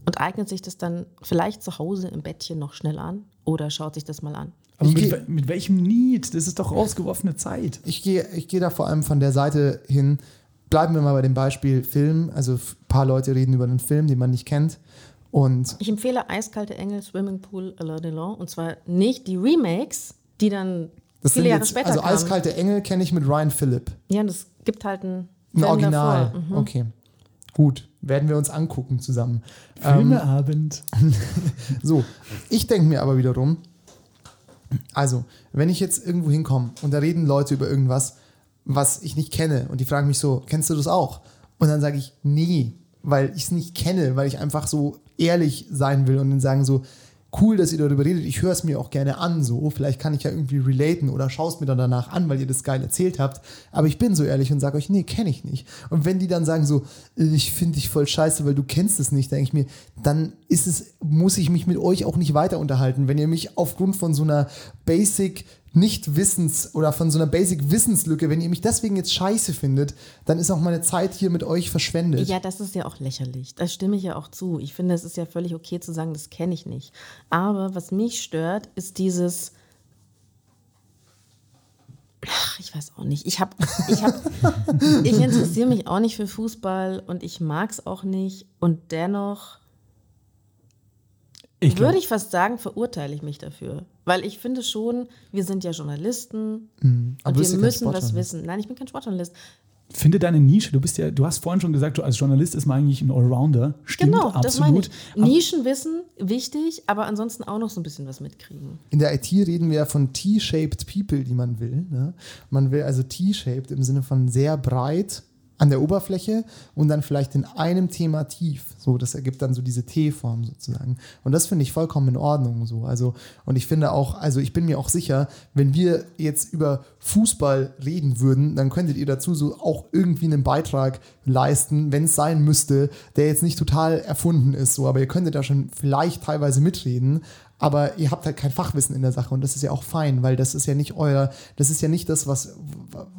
und eignet sich das dann vielleicht zu Hause im Bettchen noch schnell an oder schaut sich das mal an. Aber mit, geh- mit welchem Need? Das ist doch rausgeworfene Zeit. Ich gehe ich gehe da vor allem von der Seite hin. Bleiben wir mal bei dem Beispiel Film. Also ein paar Leute reden über einen Film, den man nicht kennt. Und Ich empfehle Eiskalte Engel, Swimming Pool, Alain Delon und zwar nicht die Remakes, die dann das viele sind Jahre jetzt, später also kamen. Eiskalte Engel kenne ich mit Ryan Phillip. Ja, und es gibt halt ein, Ein Film Original. Mhm. Okay. Gut. Werden wir uns angucken zusammen. Ähm, Filmeabend. So, ich denke mir aber wiederum, also, wenn ich jetzt irgendwo hinkomme und da reden Leute über irgendwas, was ich nicht kenne und die fragen mich so, kennst du das auch? Und dann sage ich, nee, weil ich es nicht kenne, weil ich einfach so ehrlich sein will und dann sagen so, cool, dass ihr darüber redet, ich höre es mir auch gerne an, so, vielleicht kann ich ja irgendwie relaten oder schaue es mir dann danach an, weil ihr das geil erzählt habt, aber ich bin so ehrlich und sage euch, nee, kenne ich nicht. Und wenn die dann sagen so, äh, ich finde dich voll scheiße, weil du kennst es nicht, denke ich mir, dann ist es, muss ich mich mit euch auch nicht weiter unterhalten, wenn ihr mich aufgrund von so einer Basic nicht-Wissens- oder von so einer Basic-Wissenslücke, wenn ihr mich deswegen jetzt scheiße findet, dann ist auch meine Zeit hier mit euch verschwendet. Ja, das ist ja auch lächerlich. Da stimme ich ja auch zu. Ich finde, es ist ja völlig okay zu sagen, das kenne ich nicht. Aber was mich stört, ist dieses. Ach, ich weiß auch nicht. Ich habe, ich habe, ich interessiere mich auch nicht für Fußball und ich mag es auch nicht. Und dennoch Ich würde ich fast sagen, verurteile ich mich dafür. Weil ich finde schon, wir sind ja Journalisten aber und wir müssen was wissen. Nein, ich bin kein Sportjournalist. finde deine Nische. Du bist ja, du hast vorhin schon gesagt, du als Journalist ist man eigentlich ein Allrounder. Stimmt, Genau, absolut. das meine ich. Nischenwissen, wichtig, aber ansonsten auch noch so ein bisschen was mitkriegen. In der IT reden wir ja von T-shaped People, die man will. Ne? Man will also T-shaped im Sinne von sehr breit an der Oberfläche und dann vielleicht in einem Thema tief. So, das ergibt dann so diese T-Form sozusagen. Und das finde ich vollkommen in Ordnung. So. Also, und ich finde auch, also ich bin mir auch sicher, wenn wir jetzt über Fußball reden würden, dann könntet ihr dazu so auch irgendwie einen Beitrag leisten, wenn es sein müsste, der jetzt nicht total erfunden ist. So, aber ihr könntet da schon vielleicht teilweise mitreden aber ihr habt halt kein Fachwissen in der Sache und das ist ja auch fein, weil das ist ja nicht euer, das ist ja nicht das, was,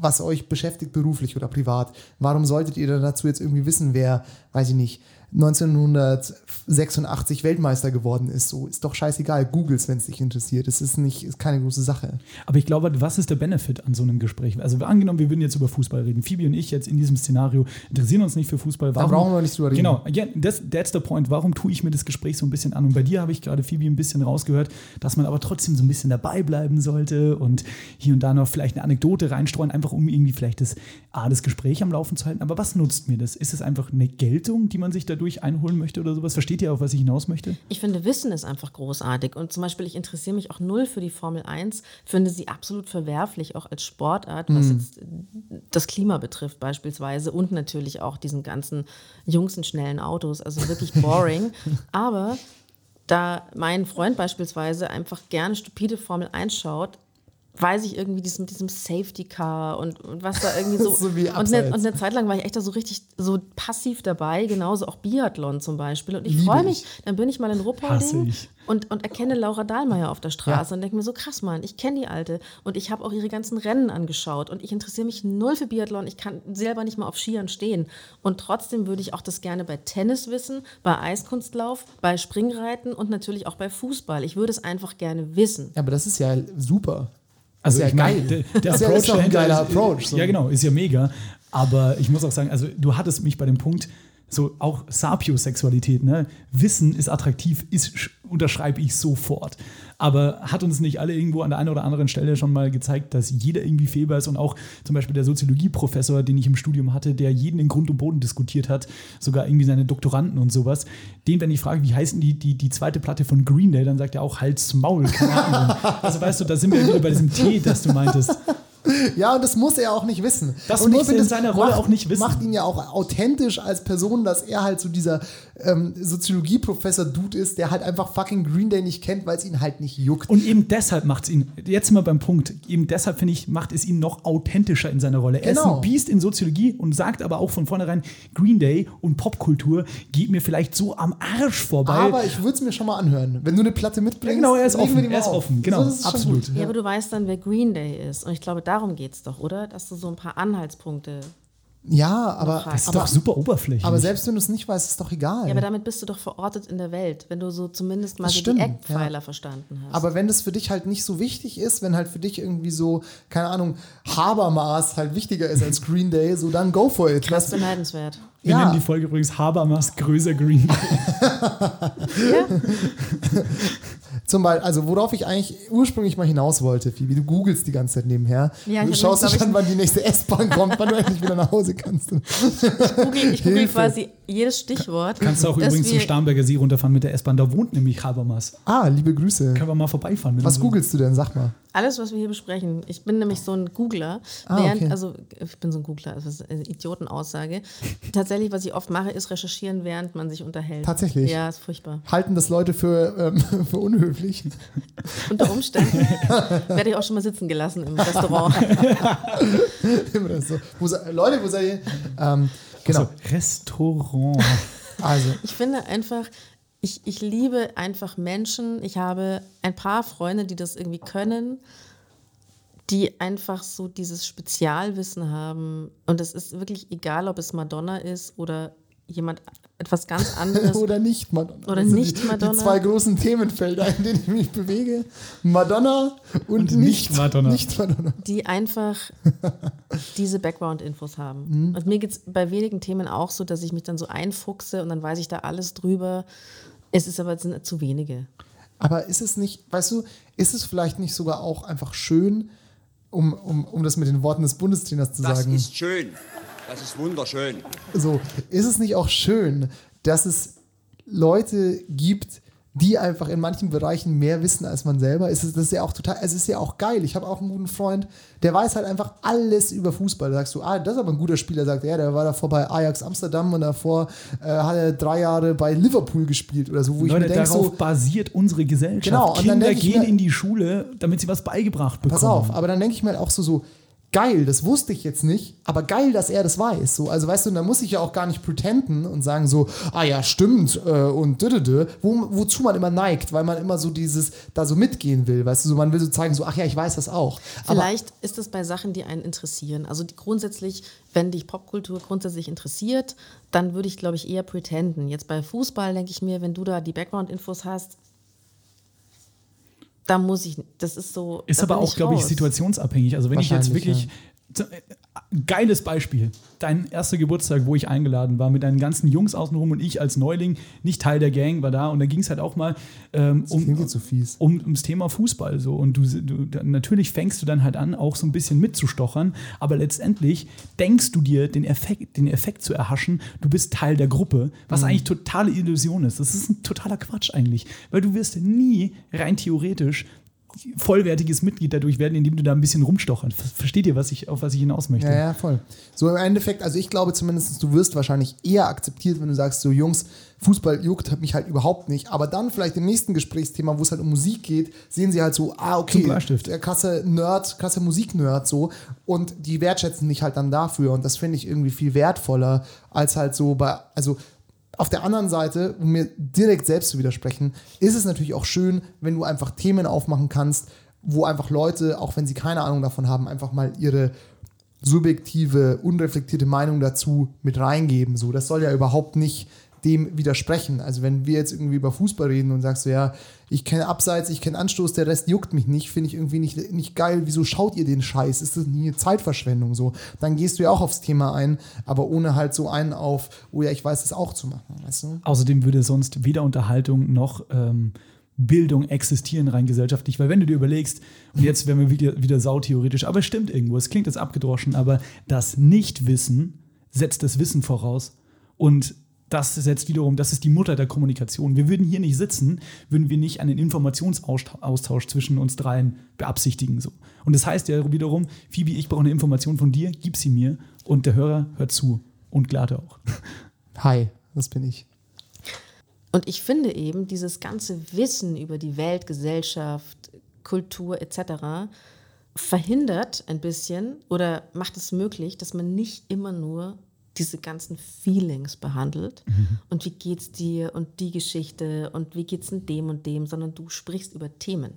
was euch beschäftigt beruflich oder privat. Warum solltet ihr dann dazu jetzt irgendwie wissen, wer, weiß ich nicht, 1986 Weltmeister geworden ist? So ist doch scheißegal. Googles, wenn es dich interessiert. Es ist nicht, ist keine große Sache. Aber ich glaube, was ist der Benefit an so einem Gespräch? Also angenommen, wir würden jetzt über Fußball reden. Phoebe und ich jetzt in diesem Szenario interessieren uns nicht für Fußball. Da Warum, brauchen wir nicht drüber reden. Genau, ja, das, that's the point. Warum tue ich mir das Gespräch so ein bisschen an? Und bei dir habe ich gerade, Phoebe, ein bisschen rausgehört, dass man aber trotzdem so ein bisschen dabei bleiben sollte und hier und da noch vielleicht eine Anekdote reinstreuen, einfach um irgendwie vielleicht das, A, das Gespräch am Laufen zu halten. Aber was nutzt mir das? Ist es einfach eine Geltung, die man sich dadurch einholen möchte oder sowas? Versteht ihr, auf was ich hinaus möchte? Ich finde, Wissen ist einfach großartig. Und zum Beispiel, ich interessiere mich auch null für die Formel 1, finde sie absolut verwerflich, auch als Sportart, was jetzt äh, das Klima betrifft beispielsweise und natürlich auch diesen ganzen Jungs in schnellen Autos. Also wirklich boring. Aber da mein Freund beispielsweise einfach gerne stupide Formel 1 schaut, weiß ich irgendwie dies, mit diesem Safety Car und, und was da irgendwie so. So wie und, eine, eine Zeit lang war ich echt da so richtig so passiv dabei, genauso auch Biathlon zum Beispiel. Und ich freue ich. mich, dann bin ich mal in Ruppolding und, und erkenne Laura Dahlmeier auf der Straße Ja. und denke mir so, krass, Mann, ich kenne die Alte und ich habe auch ihre ganzen Rennen angeschaut und ich interessiere mich null für Biathlon, ich kann selber nicht mal auf Skiern stehen. Und trotzdem würde ich auch das gerne bei Tennis wissen, bei Eiskunstlauf, bei Springreiten und natürlich auch bei Fußball. Ich würde es einfach gerne wissen. Ja, aber das ist ja super. Also Ist ja ich meine, geil. der, der ja- Approach ist doch ein geiler ist, Approach, so. Ja, genau, ist ja mega. Aber ich muss auch sagen, also du hattest mich bei dem Punkt, so auch Sapiosexualität, ne? Wissen ist attraktiv, ist, sch- unterschreibe ich sofort. Aber hat uns nicht alle irgendwo an der einen oder anderen Stelle schon mal gezeigt, dass jeder irgendwie fehlbar ist und auch zum Beispiel der Soziologieprofessor, den ich im Studium hatte, der jeden in Grund und Boden diskutiert hat, sogar irgendwie seine Doktoranden und sowas, den, wenn ich frage, wie heißen die, die, die zweite Platte von Green Day, dann sagt er auch Hals Maul, keine Ahnung. Also weißt du, da sind wir wieder bei diesem Tee, das du meintest. Ja, und das muss er auch nicht wissen. Das und muss ich finde, er in seiner Rolle macht, auch nicht wissen. Macht ihn ja auch authentisch als Person, dass er halt so dieser ähm, Soziologie-Professor-Dude ist, der halt einfach fucking Green Day nicht kennt, weil es ihn halt nicht juckt. Und eben deshalb macht es ihn, jetzt sind wir beim Punkt, eben deshalb finde ich, macht es ihn noch authentischer in seiner Rolle. Er ist Genau. ein Biest in Soziologie und sagt aber auch von vornherein, Green Day und Popkultur geht mir vielleicht so am Arsch vorbei. Aber ich würde es mir schon mal anhören. Wenn du eine Platte mitbringst, Ja, genau, er ist wir offen, die er ist offen, genau, das ist schon absolut. Ja, aber du weißt dann, wer Green Day ist. Und ich glaube, darum geht es doch, oder? Dass du so ein paar Anhaltspunkte. Ja, aber, Das ist aber, doch super oberflächlich. aber selbst wenn du es nicht weißt, ist doch egal. Ja, aber damit bist du doch verortet in der Welt, wenn du so zumindest mal Das so stimmt, die Eckpfeiler verstanden hast. Aber wenn das für dich halt nicht so wichtig ist, wenn halt für dich irgendwie so, keine Ahnung, Habermas halt wichtiger ist als Green Day, so dann go for it. das ist beneidenswert. wir ja. nennen die Folge übrigens Habermas größer Green Day. Ja? Zum Beispiel, also worauf ich eigentlich ursprünglich mal hinaus wollte, Phoebe, du googelst die ganze Zeit nebenher. Ja, ich du schaust dich an, wann die nächste S-Bahn kommt, wann du endlich wieder nach Hause kannst. Google, ich google quasi jedes Stichwort. Kannst du auch übrigens zum Starnberger See runterfahren mit der S-Bahn, da wohnt nämlich Habermas. Ah, liebe Grüße. Können wir mal vorbeifahren. wenn Was googelst du denn? Sag mal. Alles, was wir hier besprechen. Ich bin nämlich so ein Googler. Ah, während, okay. Also, ich bin so ein Googler, das ist eine Idiotenaussage. Tatsächlich, was ich oft mache, ist recherchieren, während man sich unterhält. Tatsächlich? Ja, ist furchtbar. Halten das Leute für, ähm, für unhöflich? Unter Umständen werde ich auch schon mal sitzen gelassen im Restaurant. Immer das so. Wo, Leute, wo seid ihr? Ähm, genau. Also, Restaurant. Also, Ich finde einfach, ich, ich liebe einfach Menschen. Ich habe ein paar Freunde, die das irgendwie können, die einfach so dieses Spezialwissen haben. Und es ist wirklich egal, ob es Madonna ist oder jemand etwas ganz anderes. oder nicht Madonna. Oder Das sind nicht die, Madonna. Die zwei großen Themenfelder, in denen ich mich bewege. Madonna und, Und nicht Madonna. Nicht Madonna. die einfach diese Background-Infos haben. Mhm. Und mir geht es bei wenigen Themen auch so, dass ich mich dann so einfuchse und dann weiß ich da alles drüber. Es ist aber sind zu wenige. Aber ist es nicht, weißt du, ist es vielleicht nicht sogar auch einfach schön, um, um, um das mit den Worten des Bundestrainers zu Das sagen? ist schön. Das ist wunderschön. so, ist es nicht auch schön, dass es Leute gibt, die einfach in manchen Bereichen mehr wissen als man selber? Ist es, das ist ja auch total, es ist ja auch geil. Ich habe auch einen guten Freund, der weiß halt einfach alles über Fußball. Da sagst du, ah, das ist aber ein guter Spieler, sagt er, der war davor bei Ajax Amsterdam und davor äh, hat er drei Jahre bei Liverpool gespielt oder so, wo ich Leute, mir denke, darauf so, basiert unsere Gesellschaft. Genau, und dann Kinder ich gehen mir- in die Schule, damit sie was beigebracht bekommen. Pass auf, aber dann denke ich mir halt auch so, so, geil, das wusste ich jetzt nicht, aber geil, dass er das weiß. So, also weißt du, da muss ich ja auch gar nicht pretenden und sagen so, ah ja, stimmt, äh, und dödödö, wo, wozu man immer neigt, weil man immer so dieses, da so mitgehen will, weißt du, so, man will so zeigen, so, ach ja, ich weiß das auch. Aber Vielleicht ist es bei Sachen, die einen interessieren. Also grundsätzlich, wenn dich Popkultur grundsätzlich interessiert, dann würde ich, glaube ich, eher pretenden. Jetzt bei Fußball denke ich mir, wenn du da die Background-Infos hast, da muss ich, das ist so. Ist aber auch, glaube ich, situationsabhängig. Also wenn ich jetzt wirklich. Äh, Geiles Beispiel. Dein erster Geburtstag, wo ich eingeladen war, mit deinen ganzen Jungs außenrum und ich als Neuling, nicht Teil der Gang, war da. Und da ging es halt auch mal ähm, um, so fies. um, ums Thema Fußball. So. Und du, du, natürlich fängst du dann halt an, auch so ein bisschen mitzustochern, aber letztendlich denkst du dir, den Effekt, den Effekt zu erhaschen, du bist Teil der Gruppe, was eigentlich totale Illusion ist. Das ist ein totaler Quatsch eigentlich, weil du wirst nie rein theoretisch vollwertiges Mitglied dadurch werden, indem du da ein bisschen rumstochern. Versteht ihr, was ich, auf was ich hinaus möchte? Ja, ja, voll. So im Endeffekt, also ich glaube zumindest, du wirst wahrscheinlich eher akzeptiert, wenn du sagst, so Jungs, Fußball juckt mich halt überhaupt nicht. Aber dann vielleicht im nächsten Gesprächsthema, wo es halt um Musik geht, sehen sie halt so, ah, okay, der krasse Nerd, krasse Musiknerd so. Und die wertschätzen dich halt dann dafür. Und das finde ich irgendwie viel wertvoller, als halt so bei, also auf der anderen Seite, um mir direkt selbst zu widersprechen, ist es natürlich auch schön, wenn du einfach Themen aufmachen kannst, wo einfach Leute, auch wenn sie keine Ahnung davon haben, einfach mal ihre subjektive, unreflektierte Meinung dazu mit reingeben. So, das soll ja überhaupt nicht dem widersprechen. Also wenn wir jetzt irgendwie über Fußball reden und sagst du, ja, ich kenne Abseits, ich kenne Anstoß, der Rest juckt mich nicht, finde ich irgendwie nicht, nicht geil. Wieso schaut ihr den Scheiß? Ist das nie eine Zeitverschwendung so? Dann gehst du ja auch aufs Thema ein, aber ohne halt so einen auf, oh ja, ich weiß es auch zu machen, weißt du? Außerdem würde sonst weder Unterhaltung noch ähm, Bildung existieren rein gesellschaftlich, weil wenn du dir überlegst, und jetzt wären wir wieder, wieder sautheoretisch, aber es stimmt irgendwo, es klingt jetzt abgedroschen, aber das Nichtwissen setzt das Wissen voraus und das setzt wiederum, das ist die Mutter der Kommunikation. Wir würden hier nicht sitzen, würden wir nicht einen Informationsaustausch zwischen uns dreien beabsichtigen. So. Und das heißt ja wiederum, Phoebe, ich brauche eine Information von dir, gib sie mir und der Hörer hört zu und Glate auch. Hi, das bin ich. Und ich finde eben, dieses ganze Wissen über die Welt, Gesellschaft, Kultur etc. verhindert ein bisschen oder macht es möglich, dass man nicht immer nur diese ganzen Feelings behandelt und wie geht's dir und die Geschichte und wie geht's in dem und dem, sondern du sprichst über Themen.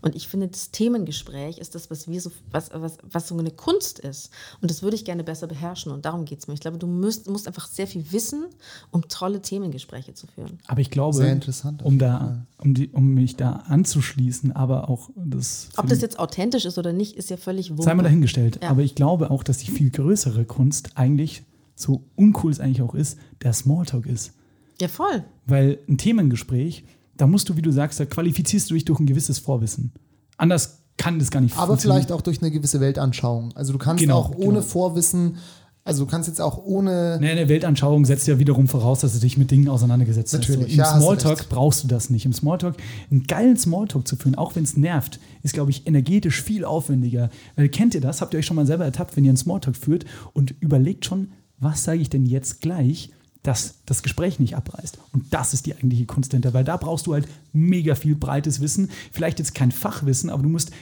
Und ich finde, das Themengespräch ist das, was wir so, was, was, was so eine Kunst ist. Und das würde ich gerne besser beherrschen. Und darum geht es mir. Ich glaube, du musst, musst einfach sehr viel wissen, um tolle Themengespräche zu führen. Aber ich glaube, Sehr interessant, auf um, da, um, die, um mich da anzuschließen, aber auch das. Ob das jetzt authentisch ist oder nicht, ist ja völlig wurscht. Sei mal dahingestellt. Ja. Aber ich glaube auch, dass die viel größere Kunst eigentlich, so uncool es eigentlich auch ist, der Smalltalk ist. Ja, voll. Weil ein Themengespräch, da musst du, wie du sagst, da qualifizierst du dich durch ein gewisses Vorwissen. Anders kann das gar nicht Aber vielleicht auch durch eine gewisse Weltanschauung. Also du kannst Genau, auch ohne genau. Vorwissen, also du kannst jetzt auch ohne. Nee, eine Weltanschauung setzt ja wiederum voraus, dass du dich mit Dingen auseinandergesetzt Natürlich, hast. Im ja, Smalltalk brauchst du das nicht. Im Smalltalk, einen geilen Smalltalk zu führen, auch wenn es nervt, ist, glaube ich, energetisch viel aufwendiger. Weil kennt ihr das? Habt ihr euch schon mal selber ertappt, wenn ihr einen Smalltalk führt und überlegt schon, was sage ich denn jetzt gleich, dass das Gespräch nicht abreißt. Und das ist die eigentliche Kunst dahinter, weil da brauchst du halt mega viel breites Wissen. Vielleicht jetzt kein Fachwissen, aber du musst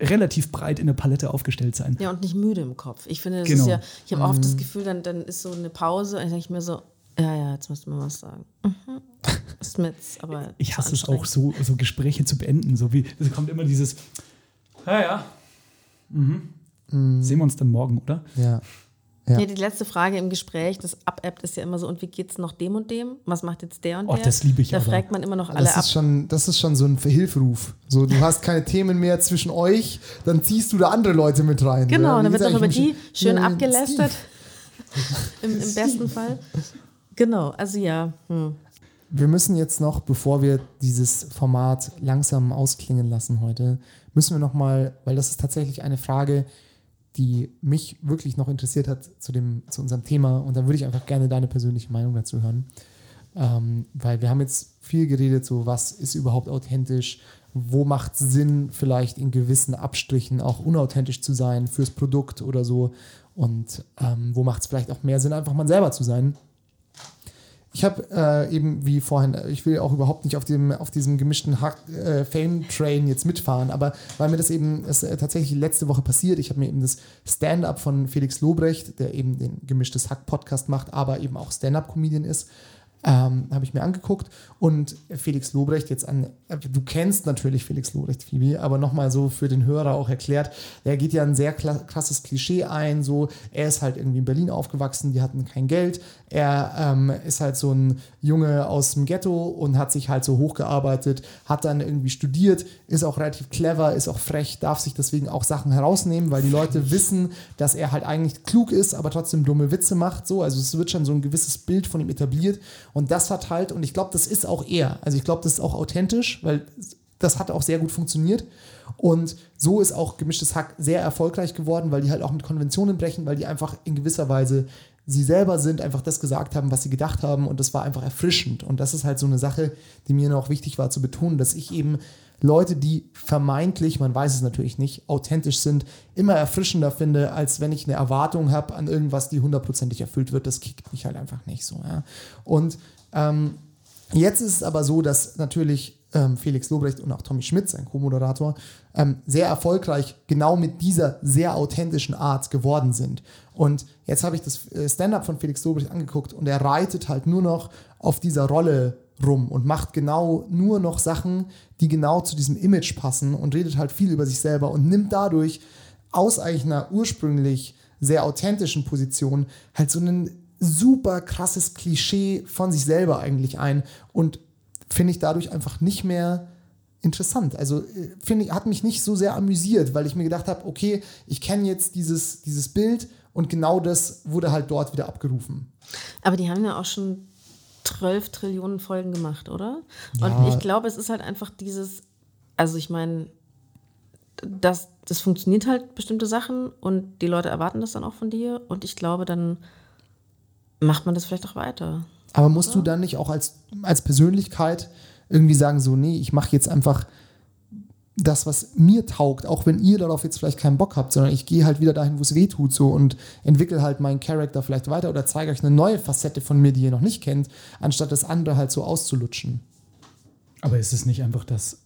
relativ breit in der Palette aufgestellt sein. Ja, und nicht müde im Kopf. Ich finde, das Genau. ist ja, ich habe oft das Gefühl, dann, dann ist so eine Pause und dann denke ich mir so, ja, ja, jetzt musst du mal was sagen. Mhm. Ist mit, aber Ich hasse es auch, so, so Gespräche zu beenden. So wie, es kommt immer dieses, ja, ja. Mhm. Sehen wir uns dann morgen, oder? Ja. Ja. Ja, die letzte Frage im Gespräch, das Abappt ist ja immer so, und wie geht's noch dem und dem? Was macht jetzt der und Oh, der? das liebe ich Da aber. fragt man immer noch alle Das ab. ist, schon, das ist schon so ein Hilferuf. So, du hast keine Themen mehr zwischen euch, dann ziehst du da andere Leute mit rein. Genau, dann wird auch über die schön Ja, abgelästert. Im, Im besten Fall. Genau, also ja. Hm. Wir müssen jetzt noch, bevor wir dieses Format langsam ausklingen lassen heute, müssen wir noch mal, weil das ist tatsächlich eine Frage, die mich wirklich noch interessiert hat zu, dem, zu unserem Thema. Und dann würde ich einfach gerne deine persönliche Meinung dazu hören. Ähm, weil wir haben jetzt viel geredet, so was ist überhaupt authentisch, wo macht Sinn, vielleicht in gewissen Abstrichen auch unauthentisch zu sein fürs Produkt oder so. Und ähm, wo macht es vielleicht auch mehr Sinn, einfach mal selber zu sein. Ich habe äh, eben, wie vorhin, ich will auch überhaupt nicht auf, dem, auf diesem gemischten äh, Fame-Train jetzt mitfahren, aber weil mir das eben ist, äh, tatsächlich letzte Woche passiert, ich habe mir eben das Stand-up von Felix Lobrecht, der eben den gemischtes Hack-Podcast macht, aber eben auch Stand-up-Comedian ist, ähm, habe ich mir angeguckt und Felix Lobrecht jetzt an, äh, du kennst natürlich Felix Lobrecht, Phoebe, aber nochmal so für den Hörer auch erklärt, der geht ja ein sehr krasses Klischee ein, so, er ist halt irgendwie in Berlin aufgewachsen, die hatten kein Geld, er ähm, ist halt so ein Junge aus dem Ghetto und hat sich halt so hochgearbeitet, hat dann irgendwie studiert, ist auch relativ clever, ist auch frech, darf sich deswegen auch Sachen herausnehmen, weil die Leute wissen, dass er halt eigentlich klug ist, aber trotzdem dumme Witze macht, so, also es wird schon so ein gewisses Bild von ihm etabliert und das hat halt, und ich glaube, das ist auch er, also ich glaube, das ist auch authentisch, weil das hat auch sehr gut funktioniert. Und so ist auch gemischtes Hack sehr erfolgreich geworden, weil die halt auch mit Konventionen brechen, weil die einfach in gewisser Weise sie selber sind, einfach das gesagt haben, was sie gedacht haben und das war einfach erfrischend. Und das ist halt so eine Sache, die mir noch wichtig war zu betonen, dass ich eben Leute, die vermeintlich, man weiß es natürlich nicht, authentisch sind, immer erfrischender finde, als wenn ich eine Erwartung habe an irgendwas, die hundertprozentig erfüllt wird. Das kickt mich halt einfach nicht so. Ja. Und ähm, jetzt ist es aber so, dass natürlich ähm, Felix Lobrecht und auch Tommy Schmidt, sein Co-Moderator, ähm, sehr erfolgreich genau mit dieser sehr authentischen Art geworden sind. Und jetzt habe ich das äh, Stand-up von Felix Lobrecht angeguckt und er reitet halt nur noch auf dieser Rolle rum und macht genau nur noch Sachen, die genau zu diesem Image passen und redet halt viel über sich selber und nimmt dadurch aus einer ursprünglich sehr authentischen Position halt so ein super krasses Klischee von sich selber eigentlich ein und finde ich dadurch einfach nicht mehr interessant. Also äh, finde ich, hat mich nicht so sehr amüsiert, weil ich mir gedacht habe, okay, ich kenne jetzt dieses, dieses Bild und genau das wurde halt dort wieder abgerufen. Aber die haben ja auch schon 12 Trillionen Folgen gemacht, oder? Ja. Und ich glaube, es ist halt einfach dieses, also ich meine, das, das funktioniert halt bestimmte Sachen und die Leute erwarten das dann auch von dir und ich glaube, dann macht man das vielleicht auch weiter. Aber musst du dann nicht auch als, als Persönlichkeit irgendwie sagen, so, nee, ich mache jetzt einfach das, was mir taugt, auch wenn ihr darauf jetzt vielleicht keinen Bock habt, sondern ich gehe halt wieder dahin, wo es weh tut so und entwickle halt meinen Charakter vielleicht weiter oder zeige euch eine neue Facette von mir, die ihr noch nicht kennt, anstatt das andere halt so auszulutschen. Aber ist es nicht einfach das,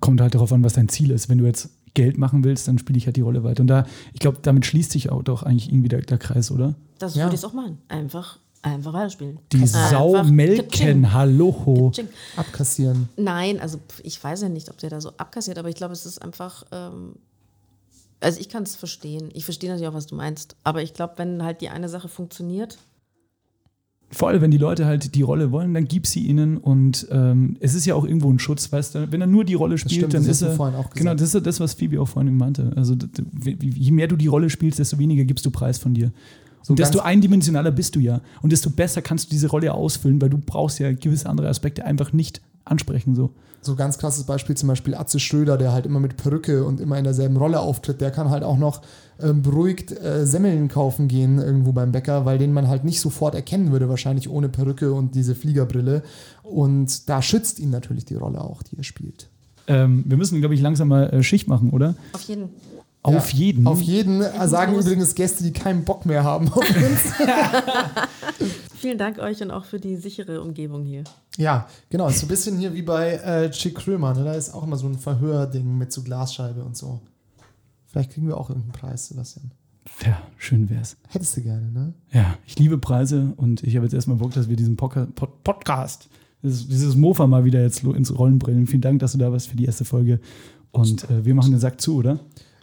kommt halt darauf an, was dein Ziel ist. Wenn du jetzt Geld machen willst, dann spiele ich halt die Rolle weiter. Und da, ich glaube, damit schließt sich auch doch eigentlich irgendwie der, der Kreis, oder? Das Ja. würde ich auch machen. Einfach, einfach weiterspielen. Die Sau melken, hallo. Abkassieren. Nein, also ich weiß ja nicht, ob der da so abkassiert, aber ich glaube, es ist einfach. Ähm, also ich kann es verstehen. Ich verstehe natürlich auch, was du meinst. Aber ich glaube, wenn halt die eine Sache funktioniert, Voll, wenn die Leute halt die Rolle wollen, dann gib sie ihnen und ähm, es ist ja auch irgendwo ein Schutz, weißt du, wenn er nur die Rolle spielt, stimmt, dann das ist hast du er, vorhin auch gesagt. genau, das ist ja das, was Phoebe auch vorhin meinte, also je mehr du die Rolle spielst, desto weniger gibst du Preis von dir. Und desto eindimensionaler bist du ja und desto besser kannst du diese Rolle ja ausfüllen, weil du brauchst ja gewisse andere Aspekte einfach nicht ansprechen, so. So ganz krasses Beispiel zum Beispiel Atze Schröder, der halt immer mit Perücke und immer in derselben Rolle auftritt, der kann halt auch noch ähm, beruhigt äh, Semmeln kaufen gehen irgendwo beim Bäcker, weil den man halt nicht sofort erkennen würde, wahrscheinlich ohne Perücke und diese Fliegerbrille. Und da schützt ihn natürlich die Rolle auch, die er spielt. Ähm, wir müssen, glaube ich, langsam mal äh, Schicht machen, oder? auf jeden Auf Ja, jeden. Auf jeden äh, sagen übrigens Gäste, die keinen Bock mehr haben auf uns. Vielen Dank euch und auch für die sichere Umgebung hier. ja, genau. Ist so ein bisschen hier wie bei äh, Chick Krömer. Ne? Da ist auch immer so ein Verhörding mit so Glasscheibe und so. Vielleicht kriegen wir auch irgendeinen Preis, Sebastian. Ja, schön wär's. Hättest du gerne, ne? Ja, ich liebe Preise und ich habe jetzt erstmal Bock, dass wir diesen Podca Pod Podcast, dieses, dieses Mofa mal wieder jetzt ins Rollen bringen. Vielen Dank, dass du da warst für die erste Folge. Und äh, wir machen den Sack zu, oder?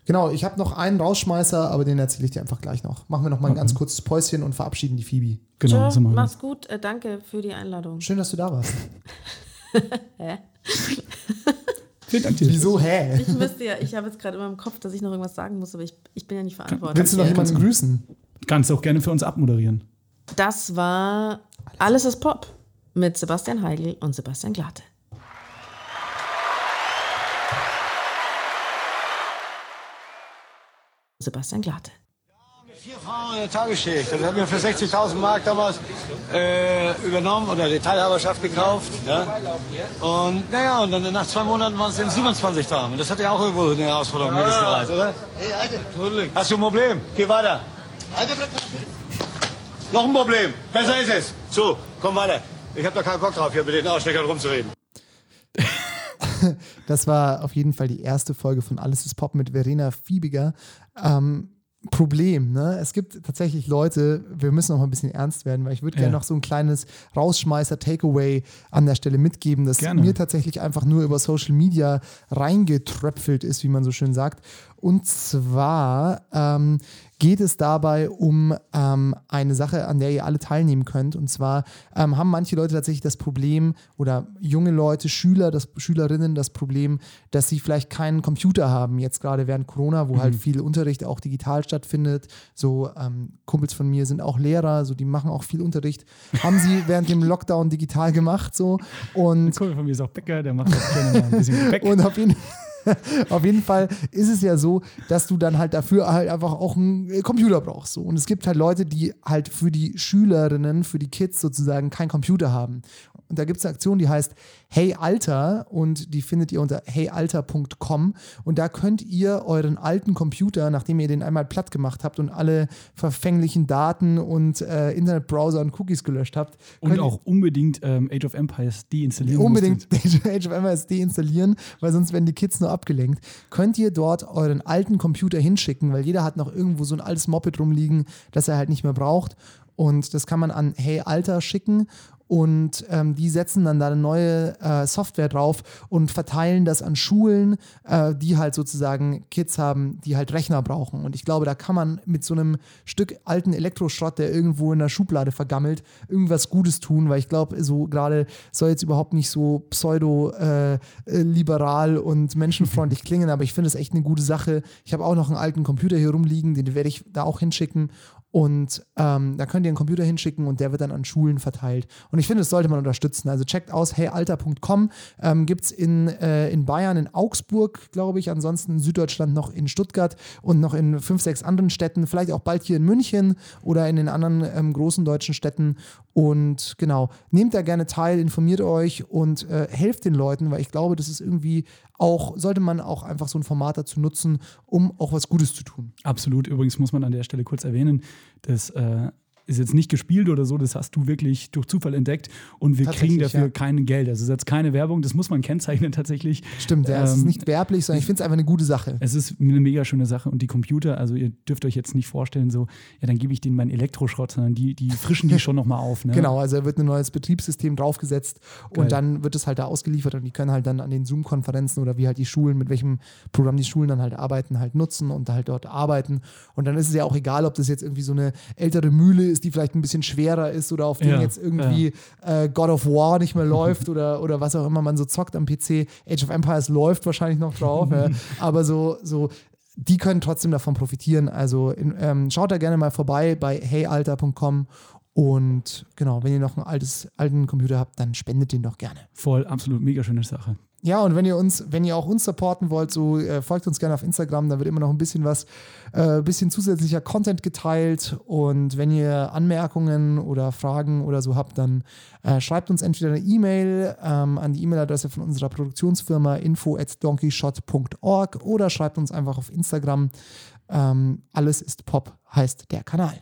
Genau, ich habe noch einen Rausschmeißer, aber den erzähle ich dir einfach gleich noch. Machen wir noch mal ein ganz kurzes Päuschen und verabschieden die Phoebe. Genau, Ciao, macht's gut. Äh, danke für die Einladung. Schön, dass du da warst. Vielen Dank dir. Wieso, hä? Ich müsste ja, ich habe jetzt gerade immer im Kopf, dass ich noch irgendwas sagen muss, aber ich, ich bin ja nicht verantwortlich. Willst du noch jemanden grüßen? Kannst du auch gerne für uns abmoderieren. Das war Alles ist Pop mit Sebastian Heigl und Sebastian Glate. Sebastian Glate. Vier Frauen in der Tagesschicht. Das haben wir für 60.000 Mark damals äh, übernommen oder die Teilhaberschaft gekauft. Ja? Und naja, und dann nach zwei Monaten waren es dann 27 Damen. Und das hat ja auch irgendwo eine Herausforderung jedes Jahr, oder? Hey, Alter. Hast du ein Problem? Geh weiter. Noch ein Problem. Besser ist es. So, komm weiter. Ich habe da keinen Bock drauf, hier mit den Aussteckern rumzureden. Das war auf jeden Fall die erste Folge von Alles ist Pop mit Verena Fiebiger. Ähm, Problem, ne? Es gibt tatsächlich Leute, wir müssen noch mal ein bisschen ernst werden, weil ich würde Ja. gerne noch so ein kleines Rausschmeißer-Takeaway an der Stelle mitgeben, das Gerne. mir tatsächlich einfach nur über Social Media reingetröpfelt ist, wie man so schön sagt. Und zwar ähm, geht es dabei um ähm, eine Sache, an der ihr alle teilnehmen könnt. Und zwar ähm, haben manche Leute tatsächlich das Problem oder junge Leute, Schüler, das, Schülerinnen das Problem, dass sie vielleicht keinen Computer haben, jetzt gerade während Corona, wo halt viel Unterricht auch digital stattfindet. So ähm, Kumpels von mir sind auch Lehrer, so die machen auch viel Unterricht. Haben sie während dem Lockdown digital gemacht so und Ein Kumpel von mir ist auch Bäcker, der macht auch gerne mal ein bisschen Gebäck. und auf jeden, auf jeden Fall ist es ja so, dass du dann halt dafür halt einfach auch einen Computer brauchst. So. Und es gibt halt Leute, die halt für die Schülerinnen, für die Kids sozusagen keinen Computer haben. Und da gibt es eine Aktion, die heißt Hey Alter und die findet ihr unter heyalter.com und da könnt ihr euren alten Computer, nachdem ihr den einmal platt gemacht habt und alle verfänglichen Daten und äh, Internetbrowser und Cookies gelöscht habt, Und auch unbedingt ähm, Age of Empires deinstallieren. unbedingt. Age of Empires deinstallieren, weil sonst werden die Kids nur abgelenkt. Könnt ihr dort euren alten Computer hinschicken, weil jeder hat noch irgendwo so ein altes Moped rumliegen, das er halt nicht mehr braucht. Und das kann man an Hey Alter schicken und ähm, die setzen dann da eine neue äh, Software drauf und verteilen das an Schulen, äh, die halt sozusagen Kids haben, die halt Rechner brauchen. Und ich glaube, da kann man mit so einem Stück alten Elektroschrott, der irgendwo in der Schublade vergammelt, irgendwas Gutes tun, weil ich glaube, so gerade soll jetzt überhaupt nicht so pseudo-liberal und menschenfreundlich klingen, aber ich finde es echt eine gute Sache. Ich habe auch noch einen alten Computer hier rumliegen, den werde ich da auch hinschicken. Und ähm, da könnt ihr einen Computer hinschicken und der wird dann an Schulen verteilt. Und ich finde, das sollte man unterstützen. Also checkt aus heyalter.com. Ähm, Gibt es in, äh, in Bayern, in Augsburg, glaube ich, ansonsten in Süddeutschland noch in Stuttgart und noch in fünf, sechs anderen Städten, vielleicht auch bald hier in München oder in den anderen ähm, großen deutschen Städten. Und genau, nehmt da gerne teil, informiert euch und äh, helft den Leuten, weil ich glaube, das ist irgendwie auch, sollte man auch einfach so ein Format dazu nutzen, um auch was Gutes zu tun. Absolut. Übrigens muss man an der Stelle kurz erwähnen, das äh, ist jetzt nicht gespielt oder so, das hast du wirklich durch Zufall entdeckt und wir kriegen dafür ja. kein Geld. Also es ist jetzt keine Werbung, das muss man kennzeichnen tatsächlich. Stimmt, ja, es ist Ähm, nicht werblich, sondern ich finde es einfach eine gute Sache. Es ist eine mega schöne Sache und die Computer, also ihr dürft euch jetzt nicht vorstellen, so, ja, dann gebe ich denen meinen Elektroschrott, sondern die, die frischen die schon nochmal auf. Ne? Genau, also da wird ein neues Betriebssystem draufgesetzt Geil. und dann wird es halt da ausgeliefert und die können halt dann an den Zoom-Konferenzen oder wie halt die Schulen, mit welchem Programm die Schulen dann halt arbeiten, halt nutzen und halt dort arbeiten. Und dann ist es ja auch egal, ob das jetzt irgendwie so eine ältere Mühle ist, die vielleicht ein bisschen schwerer ist oder auf der Ja, jetzt irgendwie äh, God of War nicht mehr läuft oder, oder was auch immer man so zockt am PC. Age of Empires läuft wahrscheinlich noch drauf, ja. aber so, so die können trotzdem davon profitieren. Also in, ähm, schaut da gerne mal vorbei bei heyalter.com und genau, wenn ihr noch einen altes, alten Computer habt, dann spendet den doch gerne. Voll, absolut mega schöne Sache. Ja, und wenn ihr uns, wenn ihr auch uns supporten wollt, so äh, folgt uns gerne auf Instagram, da wird immer noch ein bisschen was, äh, bisschen zusätzlicher Content geteilt. Und wenn ihr Anmerkungen oder Fragen oder so habt, dann äh, schreibt uns entweder eine E-Mail ähm, an die E-Mail-Adresse von unserer Produktionsfirma info at donkeyshot.org oder schreibt uns einfach auf Instagram. Ähm, alles ist Pop heißt der Kanal.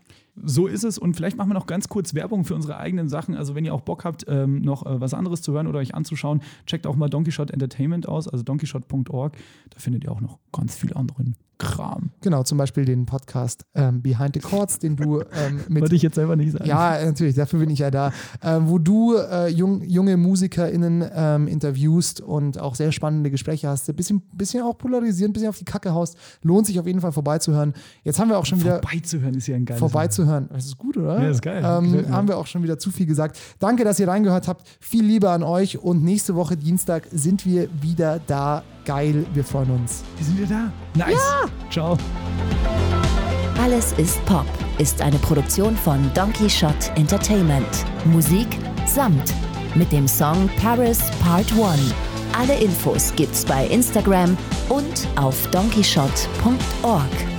So ist es und vielleicht machen wir noch ganz kurz Werbung für unsere eigenen Sachen. Also wenn ihr auch Bock habt, ähm, noch äh, was anderes zu hören oder euch anzuschauen, checkt auch mal Donkey Shot Entertainment aus, also donkeyshot.org. Da findet ihr auch noch ganz viel anderen Kram. Genau, zum Beispiel den Podcast ähm, Behind the Chords, den du ähm, mit Wollte ich jetzt selber nicht sagen. Ja, natürlich, dafür bin ich ja da. Ähm, wo du äh, jung, junge MusikerInnen ähm, interviewst und auch sehr spannende Gespräche hast. Ein bisschen, bisschen auch polarisierend, ein bisschen auf die Kacke haust. Lohnt sich auf jeden Fall vorbeizuhören. Jetzt haben wir auch schon wieder. Vorbeizuhören ist ja ein geiles Vorbeizuhören. Das ist gut, oder? Ja, ist geil. Ähm, haben wir auch schon wieder zu viel gesagt. Danke, dass ihr reingehört habt. Viel Liebe an euch und nächste Woche Dienstag sind wir wieder da. Geil, wir freuen uns. Wir sind wieder da. Nice. Ciao. Alles ist Pop ist eine Produktion von Donkey Shot Entertainment. Musik Samt mit dem Song Paris Part 1. Alle Infos gibt's bei Instagram und auf donkeyshot.org.